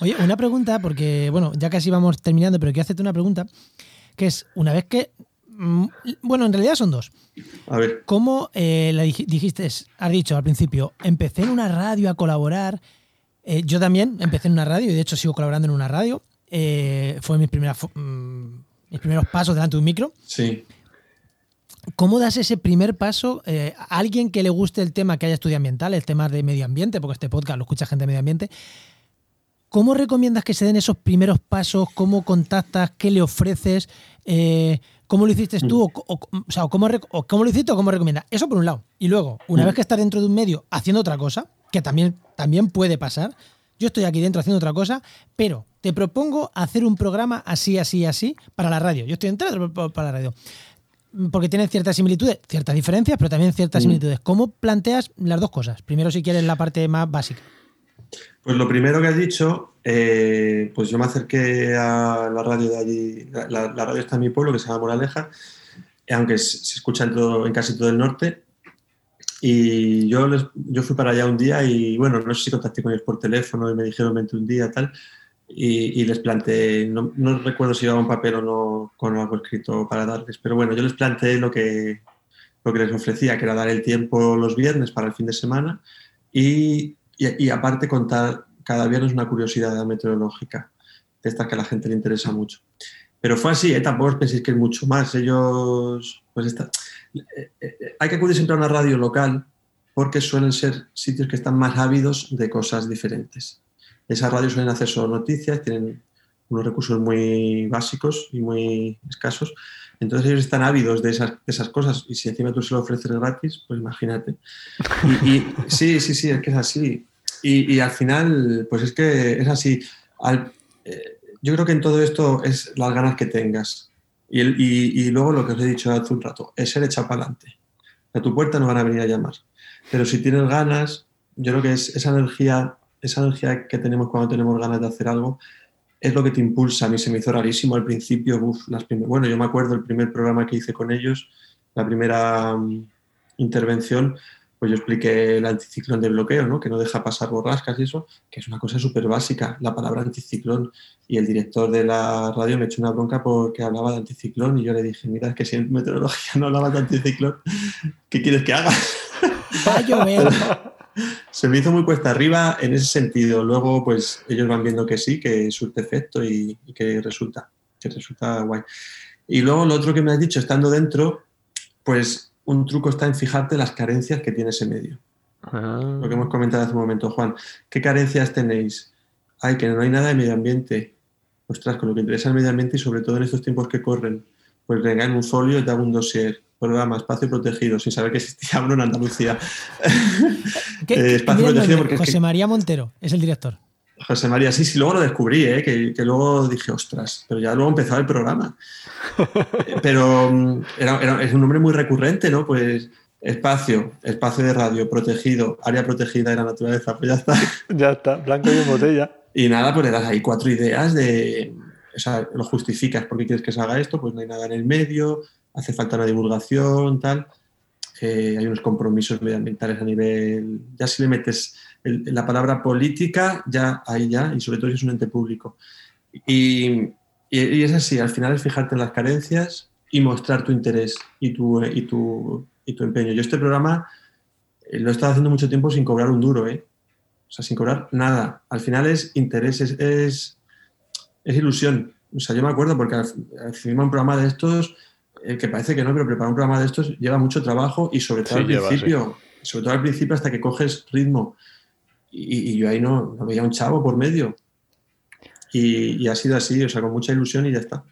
Oye, una pregunta, porque, bueno, ya casi vamos terminando, pero quiero hacerte una pregunta, que es, una vez que bueno, en realidad son dos. A ver. ¿Cómo eh, dijiste, has dicho al principio, empecé en una radio a colaborar? Eh, yo también empecé en una radio y de hecho sigo colaborando en una radio. Eh, fue mis, primeras, mm, mis primeros pasos delante de un micro. Sí. ¿Cómo das ese primer paso a alguien que le guste el tema que haya estudiado ambiental, el tema de medio ambiente, porque este podcast lo escucha gente de medio ambiente? ¿Cómo recomiendas que se den esos primeros pasos? ¿Cómo contactas? ¿Qué le ofreces? ¿Cómo lo hiciste tú? Mm. O, sea, ¿cómo, lo hiciste o cómo recomiendas? Eso por un lado. Y luego, una mm. vez que estás dentro de un medio haciendo otra cosa, que también, también puede pasar, yo estoy aquí dentro haciendo otra cosa, pero te propongo hacer un programa así, así, así para la radio. Yo estoy dentro para la radio. Porque tienen ciertas similitudes, ciertas diferencias, pero también ciertas mm. similitudes. ¿Cómo planteas las dos cosas? Primero, si quieres, la parte más básica. Pues lo primero que has dicho, eh, pues yo me acerqué a la radio de allí, la, radio está en mi pueblo, que se llama Moraleja, aunque se escucha en, casi todo el norte, y yo, yo fui para allá un día y bueno, no sé si contacté con ellos por teléfono y me dijeron vente un día tal, y, les planteé, no, recuerdo si llevaba un papel o no con algo escrito para darles, pero bueno, yo les planteé lo que, lo que les ofrecía, que era dar el tiempo los viernes para el fin de semana y, y, aparte contar cada viernes una curiosidad meteorológica, de estas que a la gente le interesa mucho. Pero fue así, ¿eh? tampoco os penséis que es mucho más. Ellos, pues está, eh, eh, hay que acudir siempre a una radio local porque suelen ser sitios que están más ávidos de cosas diferentes. Esas radios suelen hacer solo noticias, tienen unos recursos muy básicos y muy escasos. Entonces ellos están ávidos de esas, esas cosas y si encima tú se lo ofreces gratis, pues imagínate. Y, sí, sí, sí, es que es así. Y, al final, pues es que es así. Eh, yo creo que en todo esto es las ganas que tengas. Y, y, luego lo que os he dicho hace un rato, es ser echado para adelante. A tu puerta no van a venir a llamar. Pero si tienes ganas, yo creo que es esa energía, esa energía que tenemos cuando tenemos ganas de hacer algo, es lo que te impulsa. A mí se me hizo rarísimo al principio. las bueno, yo me acuerdo el primer programa que hice con ellos, la primera mm, intervención, pues yo expliqué el anticiclón de bloqueo, ¿no? que no deja pasar borrascas y eso, que es una cosa súper básica, la palabra anticiclón. Y el director de la radio me echó una bronca porque hablaba de anticiclón y yo le dije, mira, es que si en meteorología no hablaba de anticiclón, ¿qué quieres que haga? Se me hizo muy cuesta arriba en ese sentido. Luego, pues ellos van viendo que sí, que surte efecto y, y que resulta, que resulta guay. Y luego lo otro que me has dicho, estando dentro, pues un truco está en fijarte las carencias que tiene ese medio. Ah. Lo que hemos comentado hace un momento, Juan. ¿Qué carencias tenéis? Hay que no hay nada de medio ambiente. Ostras, con lo que interesa el medio ambiente y sobre todo en estos tiempos que corren, pues venga en un folio y te hago un dossier. Programa Espacio Protegido, sin saber que existía uno en Andalucía. ¿Qué, eh, espacio Protegido porque José María Montero es el director. José María, sí, sí, luego lo descubrí, ¿eh? que, que, luego dije, ostras, pero ya luego empezaba el programa. pero mm, era, es un nombre muy recurrente, ¿no? Pues espacio, espacio de radio, protegido, área protegida de la naturaleza, pues ya está. Ya está, blanco y en botella. Y nada, pues le das ahí cuatro ideas de, o sea, lo justificas porque quieres que se haga esto, pues no hay nada en el medio, hace falta una divulgación, tal. Eh, hay unos compromisos medioambientales a nivel, ya si le metes la palabra política, ya ahí ya, y sobre todo si es un ente público. Y, y, es así, al final es fijarte en las carencias y mostrar tu interés y tu, y tu, y tu empeño. Yo este programa eh, lo he estado haciendo mucho tiempo sin cobrar un duro, ¿eh? O sea, sin cobrar nada. Al final es interés, es, es, ilusión. O sea, yo me acuerdo porque final un programa de estos, el que parece que no, pero preparar un programa de estos lleva mucho trabajo y sobre todo al principio, sobre todo al principio hasta que coges ritmo. Y, yo ahí no, no, veía un chavo por medio. Y, ha sido así, o sea, con mucha ilusión y ya está.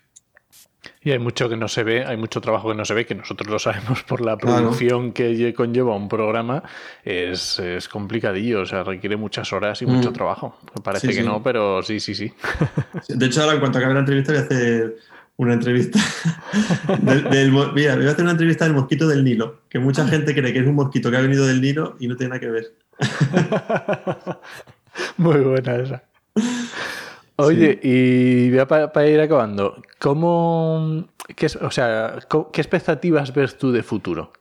Y hay mucho que no se ve, hay mucho trabajo que no se ve, que nosotros lo sabemos por la producción que conlleva un programa, es, es, complicadillo, o sea, requiere muchas horas y mucho mm. trabajo. Parece que no, pero sí, sí, sí. De hecho, ahora en cuanto acabe la entrevista voy a hacer una entrevista del, mira, voy a hacer una entrevista del mosquito del Nilo, que mucha ah. gente cree que es un mosquito que ha venido del Nilo y no tiene nada que ver. Muy buena esa. Oye, y ya para, ir acabando, ¿cómo, qué, o sea, ¿qué expectativas ves tú de futuro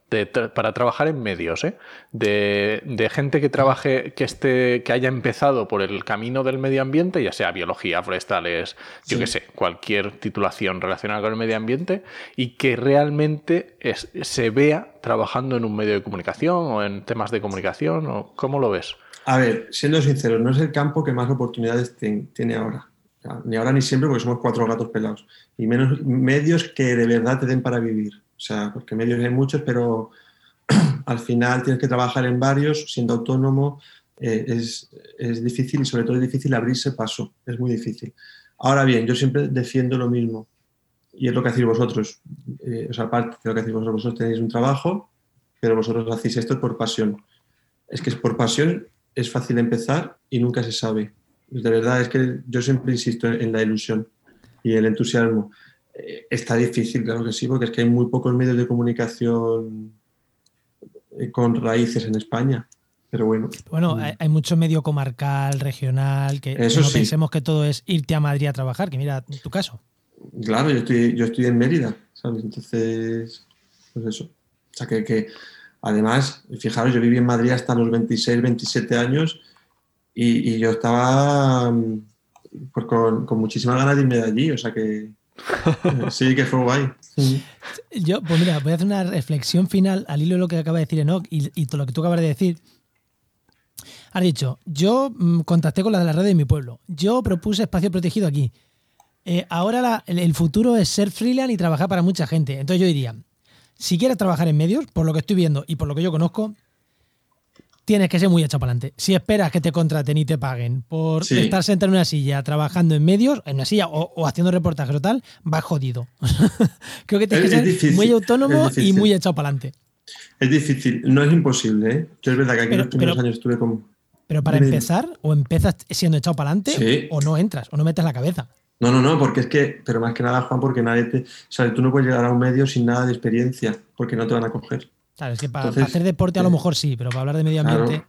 para trabajar en medios? Eh? De, gente que trabaje, que esté, que haya empezado por el camino del medio ambiente, ya sea biología, forestales, yo qué sé, cualquier titulación relacionada con el medio ambiente, y que realmente se vea trabajando en un medio de comunicación o en temas de comunicación, o ¿cómo lo ves? A ver, siendo sincero, no es el campo que más oportunidades tiene ahora. ni ahora ni siempre porque somos cuatro gatos pelados. Y menos medios que de verdad te den para vivir. O sea, porque medios hay muchos, pero al final tienes que trabajar en varios, siendo autónomo, eh, es, es, difícil y sobre todo es difícil abrirse paso. Es muy difícil. Ahora bien, yo siempre defiendo lo mismo. Y es lo que hacéis vosotros. Eh, o sea, aparte de lo que hacéis vosotros, vosotros tenéis un trabajo, pero vosotros hacéis esto por pasión. Es que es por pasión es fácil empezar y nunca se sabe. De verdad, es que yo siempre insisto en la ilusión y el entusiasmo. Eh, está difícil, claro que sí, porque es que hay muy pocos medios de comunicación eh, con raíces en España. Pero bueno. Bueno, mm. hay, mucho medio comarcal, regional, que, Eso no sí. pensemos que todo es irte a Madrid a trabajar, que mira tu caso. Claro, yo estoy, yo estoy en Mérida, ¿sabes? Entonces, pues eso. O sea, que, que además, fijaros, yo viví en Madrid hasta los 26, 27 años y, y yo estaba mm, pues, con, con muchísimas ganas de irme de allí, o sea que sí, que fue guay. Yo, pues mira, voy a hacer una reflexión final al hilo de lo que acaba de decir Enoch y, y todo lo que tú acabas de decir. Has dicho, yo mm, contacté con la de la red de mi pueblo. Yo propuse espacio protegido aquí. Eh, ahora la- el, el futuro es ser freelance y trabajar para mucha gente. Entonces yo diría, si quieres trabajar en medios, por lo que estoy viendo y por lo que yo conozco, tienes que ser muy echado para adelante. Si esperas que te contraten y te paguen por Sí. estar sentado en una silla trabajando en medios, en una silla o, o haciendo reportajes o tal, vas jodido. Creo que tienes Es- que ser difícil, muy autónomo y muy echado para adelante. Es difícil, no es imposible, ¿eh? Yo es verdad que aquí Pero- los primeros pero- años estuve con... Pero para empezar, o empiezas siendo echado para adelante Sí. o no entras, o no metes la cabeza. No, no, no, porque es que, pero más que nada, Juan, porque nadie te... O sea, tú no puedes llegar a un medio sin nada de experiencia, porque no te van a coger. Claro, es que para, Entonces, hacer deporte a lo eh, mejor sí, pero para hablar de medio Claro. ambiente.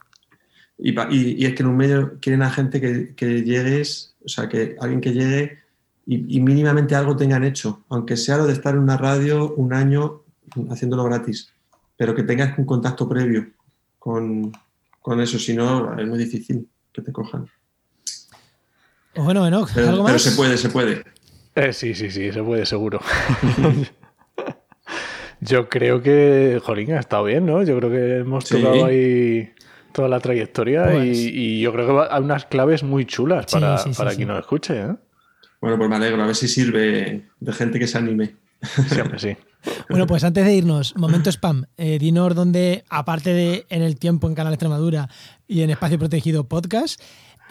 Y, pa- y- y es que en un medio quieren a gente que, que llegues, o sea, que alguien que llegue y, y mínimamente algo tengan hecho, aunque sea lo de estar en una radio un año haciéndolo gratis, pero que tengas un contacto previo con, con eso, si no, es muy difícil que te cojan. Pues bueno, Enoch, Pero, ¿algo pero más? se puede, se puede. Eh, sí, sí, sí, se puede, seguro. Yo creo que, Jolín, ha estado bien, ¿no? Yo creo que hemos Sí. tocado ahí toda la trayectoria Pues- y, y yo creo que hay unas claves muy chulas Sí, para, sí, para sí. quien nos escuche, ¿eh? Bueno, pues me alegro, a ver si sirve de gente que se anime. Siempre sí. Bueno, pues antes de irnos, momento spam. Eh, dinos dónde, aparte de en el tiempo en Canal Extremadura y en Espacio Protegido Podcast,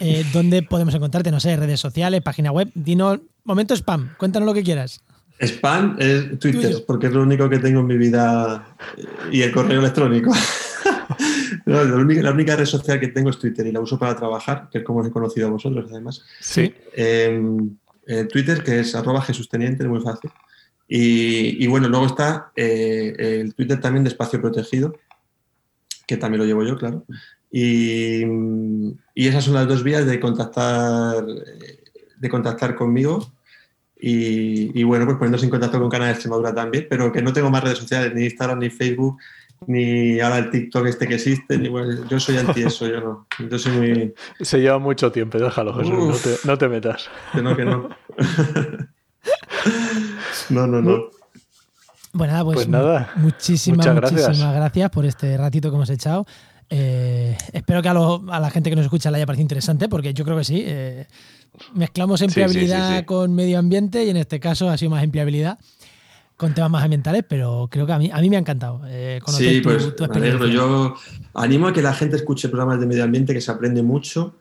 eh, dónde podemos encontrarte, no sé, redes sociales, página web. Dinos, momento spam, cuéntanos lo que quieras. Spam es Twitter, Tuyo. porque es lo único que tengo en mi vida eh, y el correo electrónico. No, la, única, la única red social que tengo es Twitter y la uso para trabajar, que es como os he conocido a vosotros además. Sí. Eh, eh, Twitter, que es arroba Jesús Teniente, es muy fácil. Y, y bueno, luego está eh, el Twitter también de Espacio Protegido, que también lo llevo yo, claro. Y, y esas son las dos vías de contactar, de contactar conmigo. Y, y bueno, pues poniéndose en contacto con Canal de Extremadura también, pero que no tengo más redes sociales, ni Instagram, ni Facebook, ni ahora el TikTok este que existe, ni bueno, yo soy anti eso, yo no. Yo soy muy... Se lleva mucho tiempo, déjalo, Jesús, no te, no te metas. Que no, que no. no, no, no. Bueno, nada, pues, Pues nada, muchísimas, gracias. muchísimas gracias por este ratito que hemos echado. Eh, espero que a, lo- a la gente que nos escucha le haya parecido interesante, porque yo creo que sí. eh, mezclamos Sí, sí, sí, empleabilidad sí. con medio ambiente y en este caso ha sido más empleabilidad con temas más ambientales, pero creo que a mí, a mí me ha encantado eh, conocer Sí, tu, pues tu me alegro. experiencia. Yo animo a que la gente escuche programas de medio ambiente, que se aprende mucho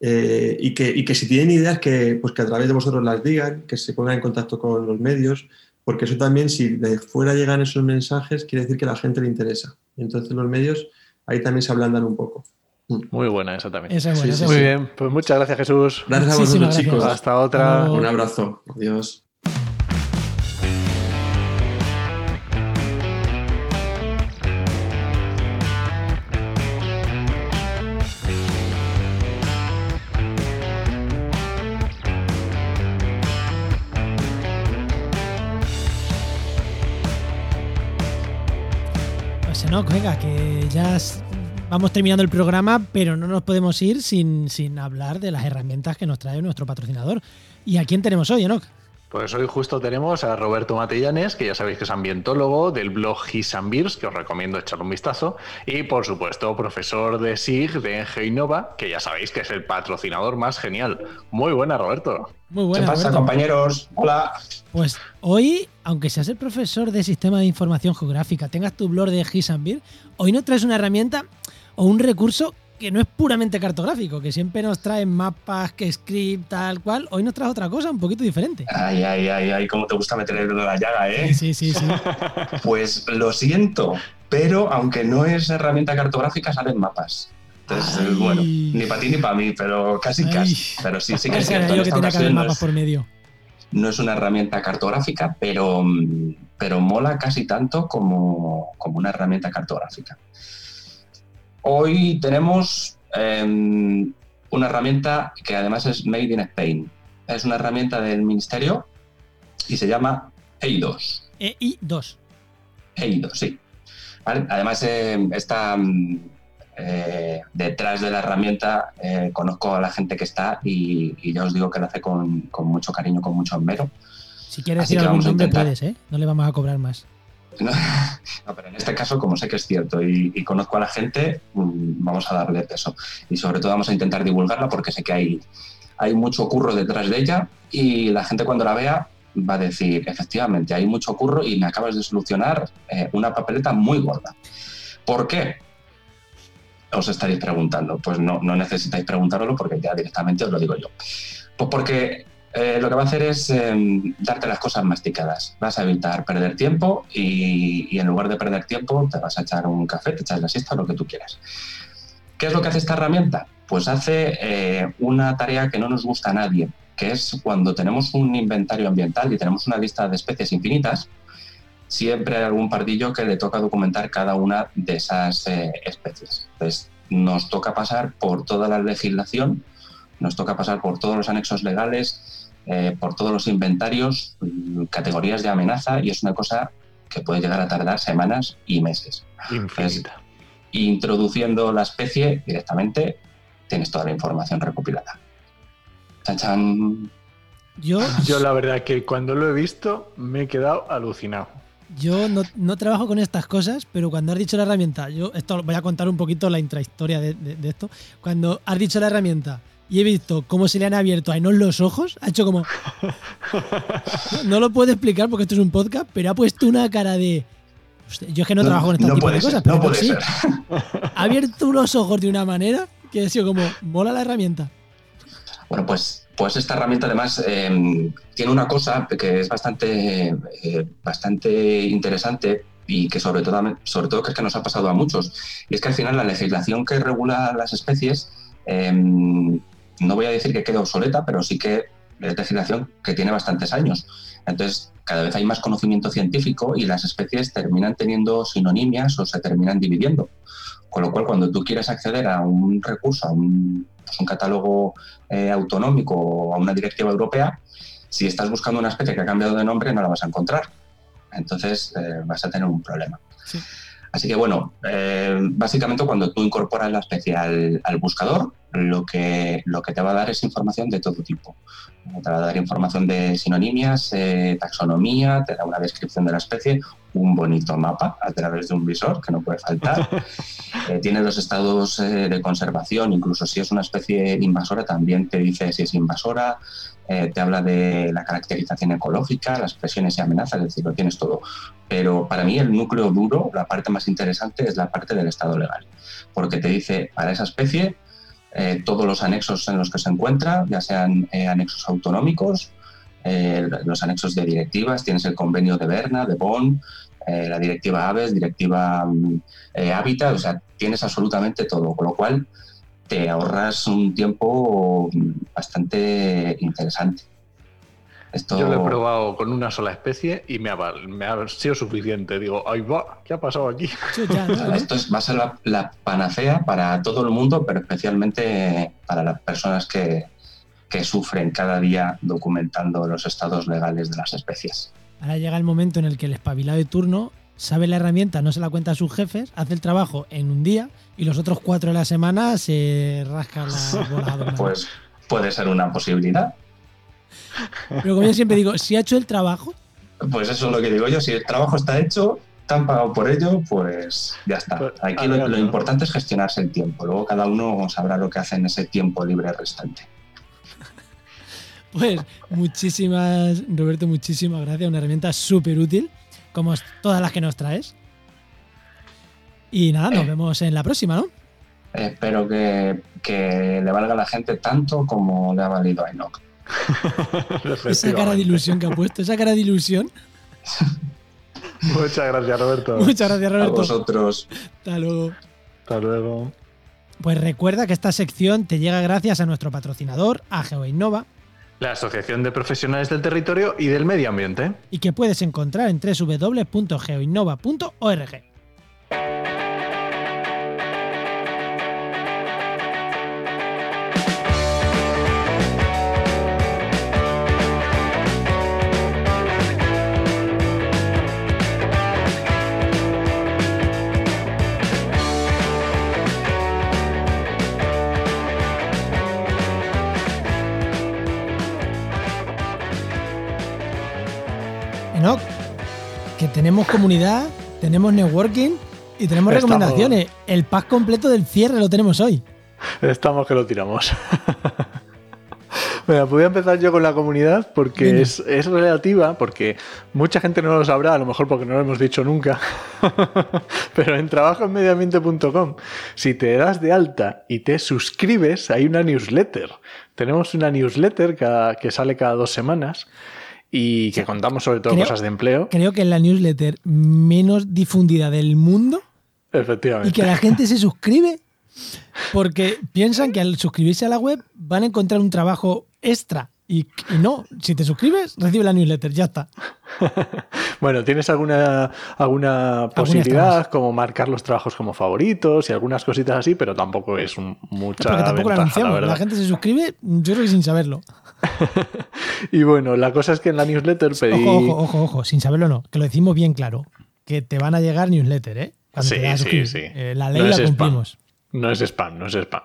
eh, y, que, y que si tienen ideas, que, pues que a través de vosotros las digan, que se pongan en contacto con los medios, porque eso también, si de fuera llegan esos mensajes, quiere decir que a la gente le interesa. Entonces los medios ahí también se ablandan un poco. Muy buena esa también. Esa es buena, Sí, esa es sí, Muy bien, pues muchas gracias, Jesús. Gracias a vosotros, gracias. chicos. Hasta otra. Un abrazo. Adiós. Pues no, venga, que ya vamos terminando el programa, pero no nos podemos ir sin, sin hablar de las herramientas que nos trae nuestro patrocinador. ¿Y a quién tenemos hoy, Enoch? Pues hoy justo tenemos a Roberto Matellanes, que ya sabéis que es ambientólogo del blog His and Beers, que os recomiendo echarle un vistazo, y por supuesto profesor de SIG de Engie Innova, que ya sabéis que es el patrocinador más genial. Muy buena, Roberto. Muy ¿Qué buena. pasa, Roberto. compañeros? Hola. Pues hoy, aunque seas el profesor de Sistema de Información Geográfica, tengas tu blog de Gisambir, hoy nos traes una herramienta o un recurso que no es puramente cartográfico, que siempre nos traen mapas, que script, tal cual. Hoy nos traes otra cosa un poquito diferente. Ay, ay, ay, ay, cómo te gusta meter el dedo en la llaga, ¿eh? Sí, sí, sí. Pues lo siento, pero aunque no es herramienta cartográfica, salen mapas. Entonces, Ay. bueno, ni para ti ni para mí, pero casi Ay. casi. Pero sí, sí que es cierto. en yo que haber no mapas es- por medio. no es una herramienta cartográfica, pero, pero mola casi tanto como, como una herramienta cartográfica. Hoy tenemos em, una herramienta que además es Made in Spain. Es una herramienta del ministerio y se llama EI2. EI2. EI2, sí. ¿Vale? Además, eh, está mm, eh, detrás de la herramienta, eh, conozco a la gente que está y, y ya os digo que lo hace con, con mucho cariño, con mucho esmero. Si quieres Así decir que algún vamos a nombre, intentar. puedes, ¿eh? No le vamos a cobrar más. No, pero en este caso, como sé que es cierto y, y conozco a la gente, mm, vamos a darle peso. Y sobre todo vamos a intentar divulgarla porque sé que hay, hay mucho curro detrás de ella y la gente cuando la vea va a decir, efectivamente, hay mucho curro y me acabas de solucionar eh, una papeleta muy gorda. ¿Por qué? Os estaréis preguntando. Pues no, no necesitáis preguntároslo porque ya directamente os lo digo yo. Pues porque eh, lo que va a hacer es eh, darte las cosas masticadas. Vas a evitar perder tiempo y, y en lugar de perder tiempo te vas a echar un café, te echas la siesta, lo que tú quieras. ¿Qué es lo que hace esta herramienta? Pues hace eh, una tarea que no nos gusta a nadie, que es cuando tenemos un inventario ambiental y tenemos una lista de especies infinitas, siempre hay algún pardillo que le toca documentar cada una de esas eh, especies. Entonces, nos toca pasar por toda la legislación, nos toca pasar por todos los anexos legales, eh, por todos los inventarios, mm, categorías de amenaza, y es una cosa que puede llegar a tardar semanas y meses. Infinita. Introduciendo la especie directamente, tienes toda la información recopilada. Chan, chan. Yo, Yo la verdad que cuando lo he visto me he quedado alucinado. yo no, no trabajo con estas cosas, pero cuando has dicho la herramienta, yo esto voy a contar un poquito la intrahistoria de, de- de esto. Cuando has dicho la herramienta y he visto cómo se le han abierto a Enos los ojos, ha hecho como. No, lo puedo explicar porque esto es un podcast, pero ha puesto una cara de. Yo es que no, trabajo con este no tipo de ser, cosas, pero no puede sí, ser. ha abierto los ojos de una manera que ha sido como. Mola la herramienta. Bueno, pues, pues esta herramienta además eh, tiene una cosa que es bastante, eh, bastante interesante y que sobre todo, sobre todo que es que nos ha pasado a muchos. Y es que al final la legislación que regula las especies, eh, no voy a decir que quede obsoleta, pero sí que es legislación que tiene bastantes años. Entonces, cada vez hay más conocimiento científico y las especies terminan teniendo sinonimias o se terminan dividiendo. Con lo cual, cuando tú quieres acceder a un recurso, a un, pues un catálogo eh, autonómico o a una directiva europea, si estás buscando una especie que ha cambiado de nombre, no la vas a encontrar. Entonces eh, vas a tener un problema. Sí. Así que bueno, eh, básicamente cuando tú incorporas la especie al, al buscador, lo que, lo que te va a dar es información de todo tipo. Te va a dar información de sinonimias, eh, taxonomía, te da una descripción de la especie, un bonito mapa a través de un visor, que no puede faltar. Eh, tiene los estados de conservación, incluso si es una especie invasora, también te dice si es invasora, eh, te habla de la caracterización ecológica, las presiones y amenazas, es decir, lo tienes todo. Pero para mí el núcleo duro, la parte más interesante, es la parte del estado legal, porque te dice para esa especie eh, todos los anexos en los que se encuentra, ya sean eh, anexos autonómicos, los anexos de directivas, tienes el convenio de Berna, de Bonn, la directiva Aves, directiva mm, Hábitat, o sea, tienes absolutamente todo, con lo cual te ahorras un tiempo bastante interesante. Esto, Yo lo he probado con una sola especie y me ha, val- me ha sido suficiente. Digo, ahí va, ¿qué ha pasado aquí? Esto es- va a ser la, la panacea para todo el mundo, pero especialmente para las personas que, que sufren cada día documentando los estados legales de las especies. Ahora llega el momento en el que el espabilado de turno sabe la herramienta, no se la cuenta a sus jefes, hace el trabajo en un día y los otros cuatro de la semana se rascan la bola. Pues puede ser una posibilidad. Pero como yo siempre digo, si ha hecho el trabajo, Pues eso es lo que digo yo. Si el trabajo está hecho, te han pagado por ello, pues ya está. Pues, Aquí lo, lo importante es gestionarse el tiempo. Luego cada uno sabrá lo que hace en ese tiempo libre restante. pues muchísimas, Roberto, muchísimas gracias. Una herramienta súper útil, como todas las que nos traes. Y nada, nos Eh. vemos en la próxima, ¿no? Espero que, que le valga a la gente tanto como le ha valido a Enoch. Esa cara de ilusión que ha puesto, esa cara de ilusión. Muchas gracias, Roberto. Muchas gracias, A Roberto. vosotros. Hasta luego. Hasta luego. Pues recuerda que esta sección te llega gracias a nuestro patrocinador, a GeoInnova, La Asociación de Profesionales del Territorio y del Medio Ambiente. y que puedes encontrar en www.geoinnova.org. tenemos comunidad, tenemos networking y tenemos Estamos- recomendaciones. El pack completo del cierre lo tenemos hoy. Estamos que lo tiramos. Bueno, pues voy a empezar yo con la comunidad porque es, es relativa, porque mucha gente no lo sabrá, a lo mejor porque no lo hemos dicho nunca, pero en trabajoenmedioambiente.com, si te das de alta y te suscribes, hay una newsletter. Tenemos una newsletter cada- que sale cada dos semanas y que contamos sobre todo creo- cosas de empleo. Creo que es la newsletter menos difundida del mundo Efectivamente. y que la gente se suscribe porque piensan que al suscribirse a la web van a encontrar un trabajo extra. Y, y no, si te suscribes, recibe la newsletter, ya está. Bueno, ¿tienes alguna, alguna posibilidad como marcar los trabajos como favoritos y algunas cositas así? Pero tampoco es un- mucha Porque tampoco ventaja, la anunciamos. La, gente se suscribe, yo creo que sin saberlo. Y bueno, la cosa es que en la newsletter pedí... Ojo, ojo, ojo, ojo, sin saberlo no, que lo decimos bien claro. Que te van a llegar newsletter, ¿eh? Cuando Sí, te sí, sí. Eh, la ley No la spam. cumplimos. No es spam, no es spam.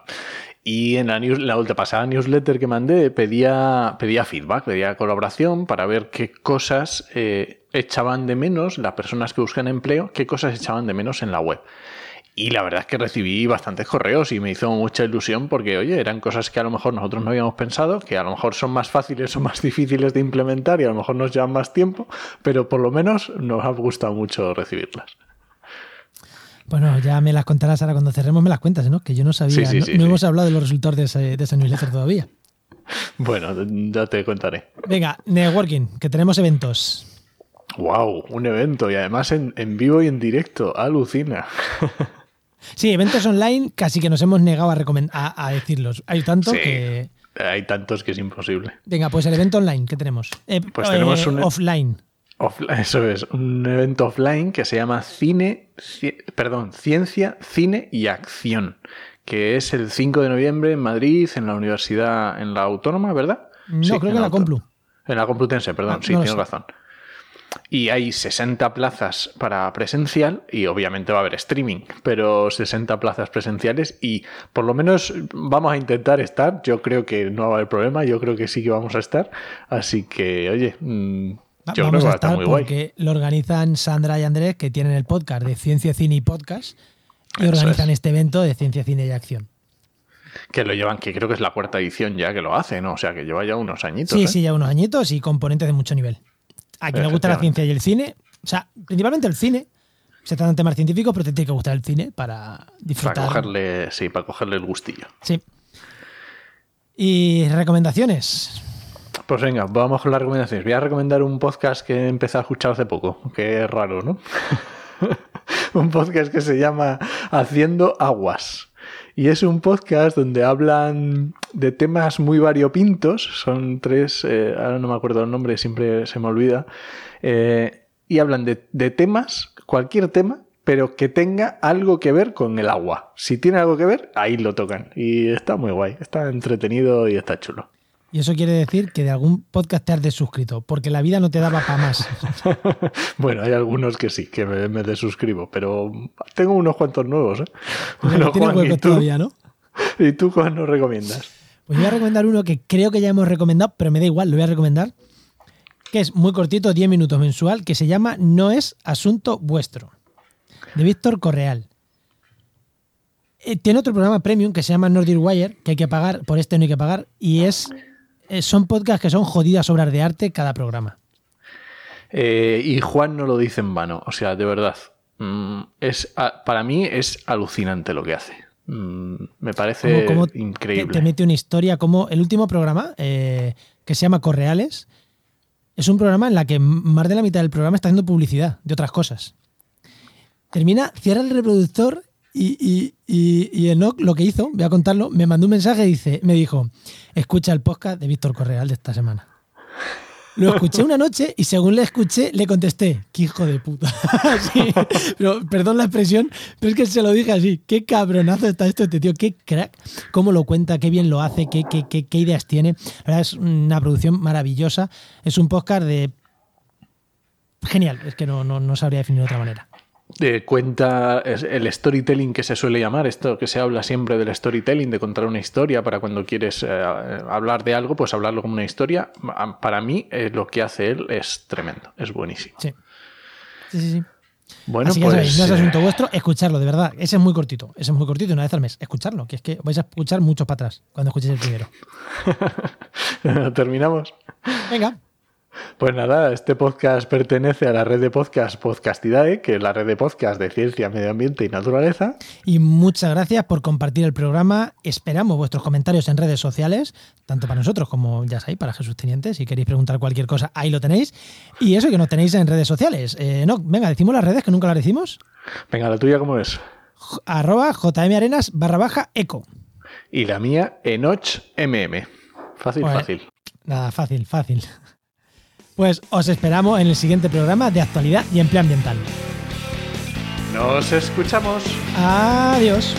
Y en la, news, la pasada newsletter que mandé pedía, pedía feedback, pedía colaboración para ver qué cosas eh, echaban de menos las personas que buscan empleo, qué cosas echaban de menos en la web. Y la verdad es que recibí bastantes correos y me hizo mucha ilusión porque, oye, eran cosas que a lo mejor nosotros no habíamos pensado, que a lo mejor son más fáciles o más difíciles de implementar y a lo mejor nos llevan más tiempo, pero por lo menos nos ha gustado mucho recibirlas. Bueno, ya me las contarás ahora cuando cerremos, me las cuentas, ¿no? Que yo no sabía, Sí, sí, no, sí, no sí. hemos hablado de los resultados de, ese- de esa newsletter todavía. Bueno, ya te contaré. Venga, networking, que tenemos eventos. Wow, un evento y además en, en vivo y en directo. Alucina. Sí, eventos online casi que nos hemos negado a, a, a decirlos. Hay tanto Sí. que... Hay tantos que es imposible. Venga, pues el evento online, ¿qué tenemos? Eh, Pues tenemos un- Offline. Eso es, un evento offline que se llama Cine, Ci- perdón, Ciencia, Cine y Acción, que es el 5 de noviembre en Madrid, en la Universidad, en la Autónoma, ¿verdad? No, Sí, creo que en la Complu. En la Complutense, perdón, Ah, sí, no tienes sé. razón. Y hay 60 plazas para presencial y obviamente va a haber streaming, pero 60 plazas presenciales y por lo menos vamos a intentar estar. Yo creo que no va a haber problema, yo creo que sí que vamos a estar. Así que, oye, mm, Yo creo Vamos que va a a estar estar muy guay. porque lo organizan Sandra y Andrés, que tienen el podcast de Ciencia, Cine y Podcast, y Eso organizan es. este evento de Ciencia, Cine y Acción. Que lo llevan, que creo que es la cuarta edición ya que lo hace, ¿no? O sea, que lleva ya unos añitos. Sí, ¿eh? sí, ya unos añitos y componentes de mucho nivel. A quien le gusta la ciencia y el cine, o sea, principalmente el cine, se tratan temas científicos, pero te tiene que gustar el cine para Para disfrutar. cogerle, sí, para cogerle el gustillo. Sí. Y recomendaciones. Pues venga, vamos con las recomendaciones. Voy a recomendar un podcast que empecé a escuchar hace poco, que es raro, ¿no? un podcast que se llama Haciendo Aguas. Y es un podcast donde hablan de temas muy variopintos. Son tres, eh, ahora no me acuerdo el nombre, siempre se me olvida. Eh, y hablan de, de temas, cualquier tema, pero que tenga algo que ver con el agua. Si tiene algo que ver, ahí lo tocan. Y está muy guay, está entretenido y está chulo. Y eso quiere decir que de algún podcast te has desuscrito, porque la vida no te daba para más. bueno, hay algunos que sí, que me, me desuscribo, pero tengo unos cuantos nuevos. ¿eh? Porque Bueno, Juan, ¿y huecos tú? todavía, ¿no? ¿Y tú cuál nos recomiendas? Pues voy a recomendar uno que creo que ya hemos recomendado, pero me da igual, lo voy a recomendar. Que es muy cortito, 10 minutos mensual, que se llama No es asunto vuestro. De Víctor Correal. Eh, tiene otro programa premium que se llama Nordic Wire, que hay que pagar, por este no hay que pagar, y es son podcasts que son jodidas obras de arte cada programa. Eh, y Juan no lo dice en vano, o sea, de verdad. mm, es, para mí es alucinante lo que hace. Mm, me parece Como- como te- increíble. Te, mete una historia como el último programa, eh, que se llama Correales, es un programa en la que más de la mitad del programa está haciendo publicidad de otras cosas. Termina, cierra el reproductor Y, y, y, y Enoch lo que hizo, voy a contarlo, me mandó un mensaje y dice, me dijo, escucha el podcast de Víctor Correal de esta semana. Lo escuché una noche y según le escuché, le contesté, qué hijo de puta. Sí, pero, perdón la expresión, pero es que se lo dije así, qué cabronazo está esto este tío, qué crack, cómo lo cuenta, qué bien lo hace, qué, qué, qué, qué ideas tiene. La verdad es una producción maravillosa. Es un podcast de... Genial, es que no, no, no sabría definir de otra manera. De cuenta el storytelling que se suele llamar, esto que se habla siempre del storytelling, de contar una historia para cuando quieres eh, hablar de algo, pues hablarlo como una historia. Para mí, eh, lo que hace él es tremendo, es buenísimo. Sí. Sí, sí, sí. Bueno, Así que pues. ya sabéis, no es eh, asunto vuestro, escucharlo, de verdad. Ese es muy cortito, ese es muy cortito, una vez al mes. Escucharlo, que es que vais a escuchar muchos para atrás cuando escuchéis el primero. Terminamos. Venga, Pues nada, este podcast pertenece a la red de podcast Podcastidae, que es la red de podcast de ciencia, medio ambiente y naturaleza. y muchas gracias por compartir el programa. Esperamos vuestros comentarios en redes sociales, tanto para nosotros como ya sabéis, para Jesús Teniente. Si queréis preguntar cualquier cosa, ahí lo tenéis. Y eso que nos tenéis en redes sociales. Eh, no, venga, decimos las redes que nunca las decimos. Venga, la tuya, ¿cómo es? J- Arroba jmarenas barra baja eco. Y la mía, Enoch MM. Fácil, Bueno. fácil. Nada, fácil, fácil. Pues os esperamos en el siguiente programa de actualidad y empleo ambiental. Nos escuchamos. Adiós.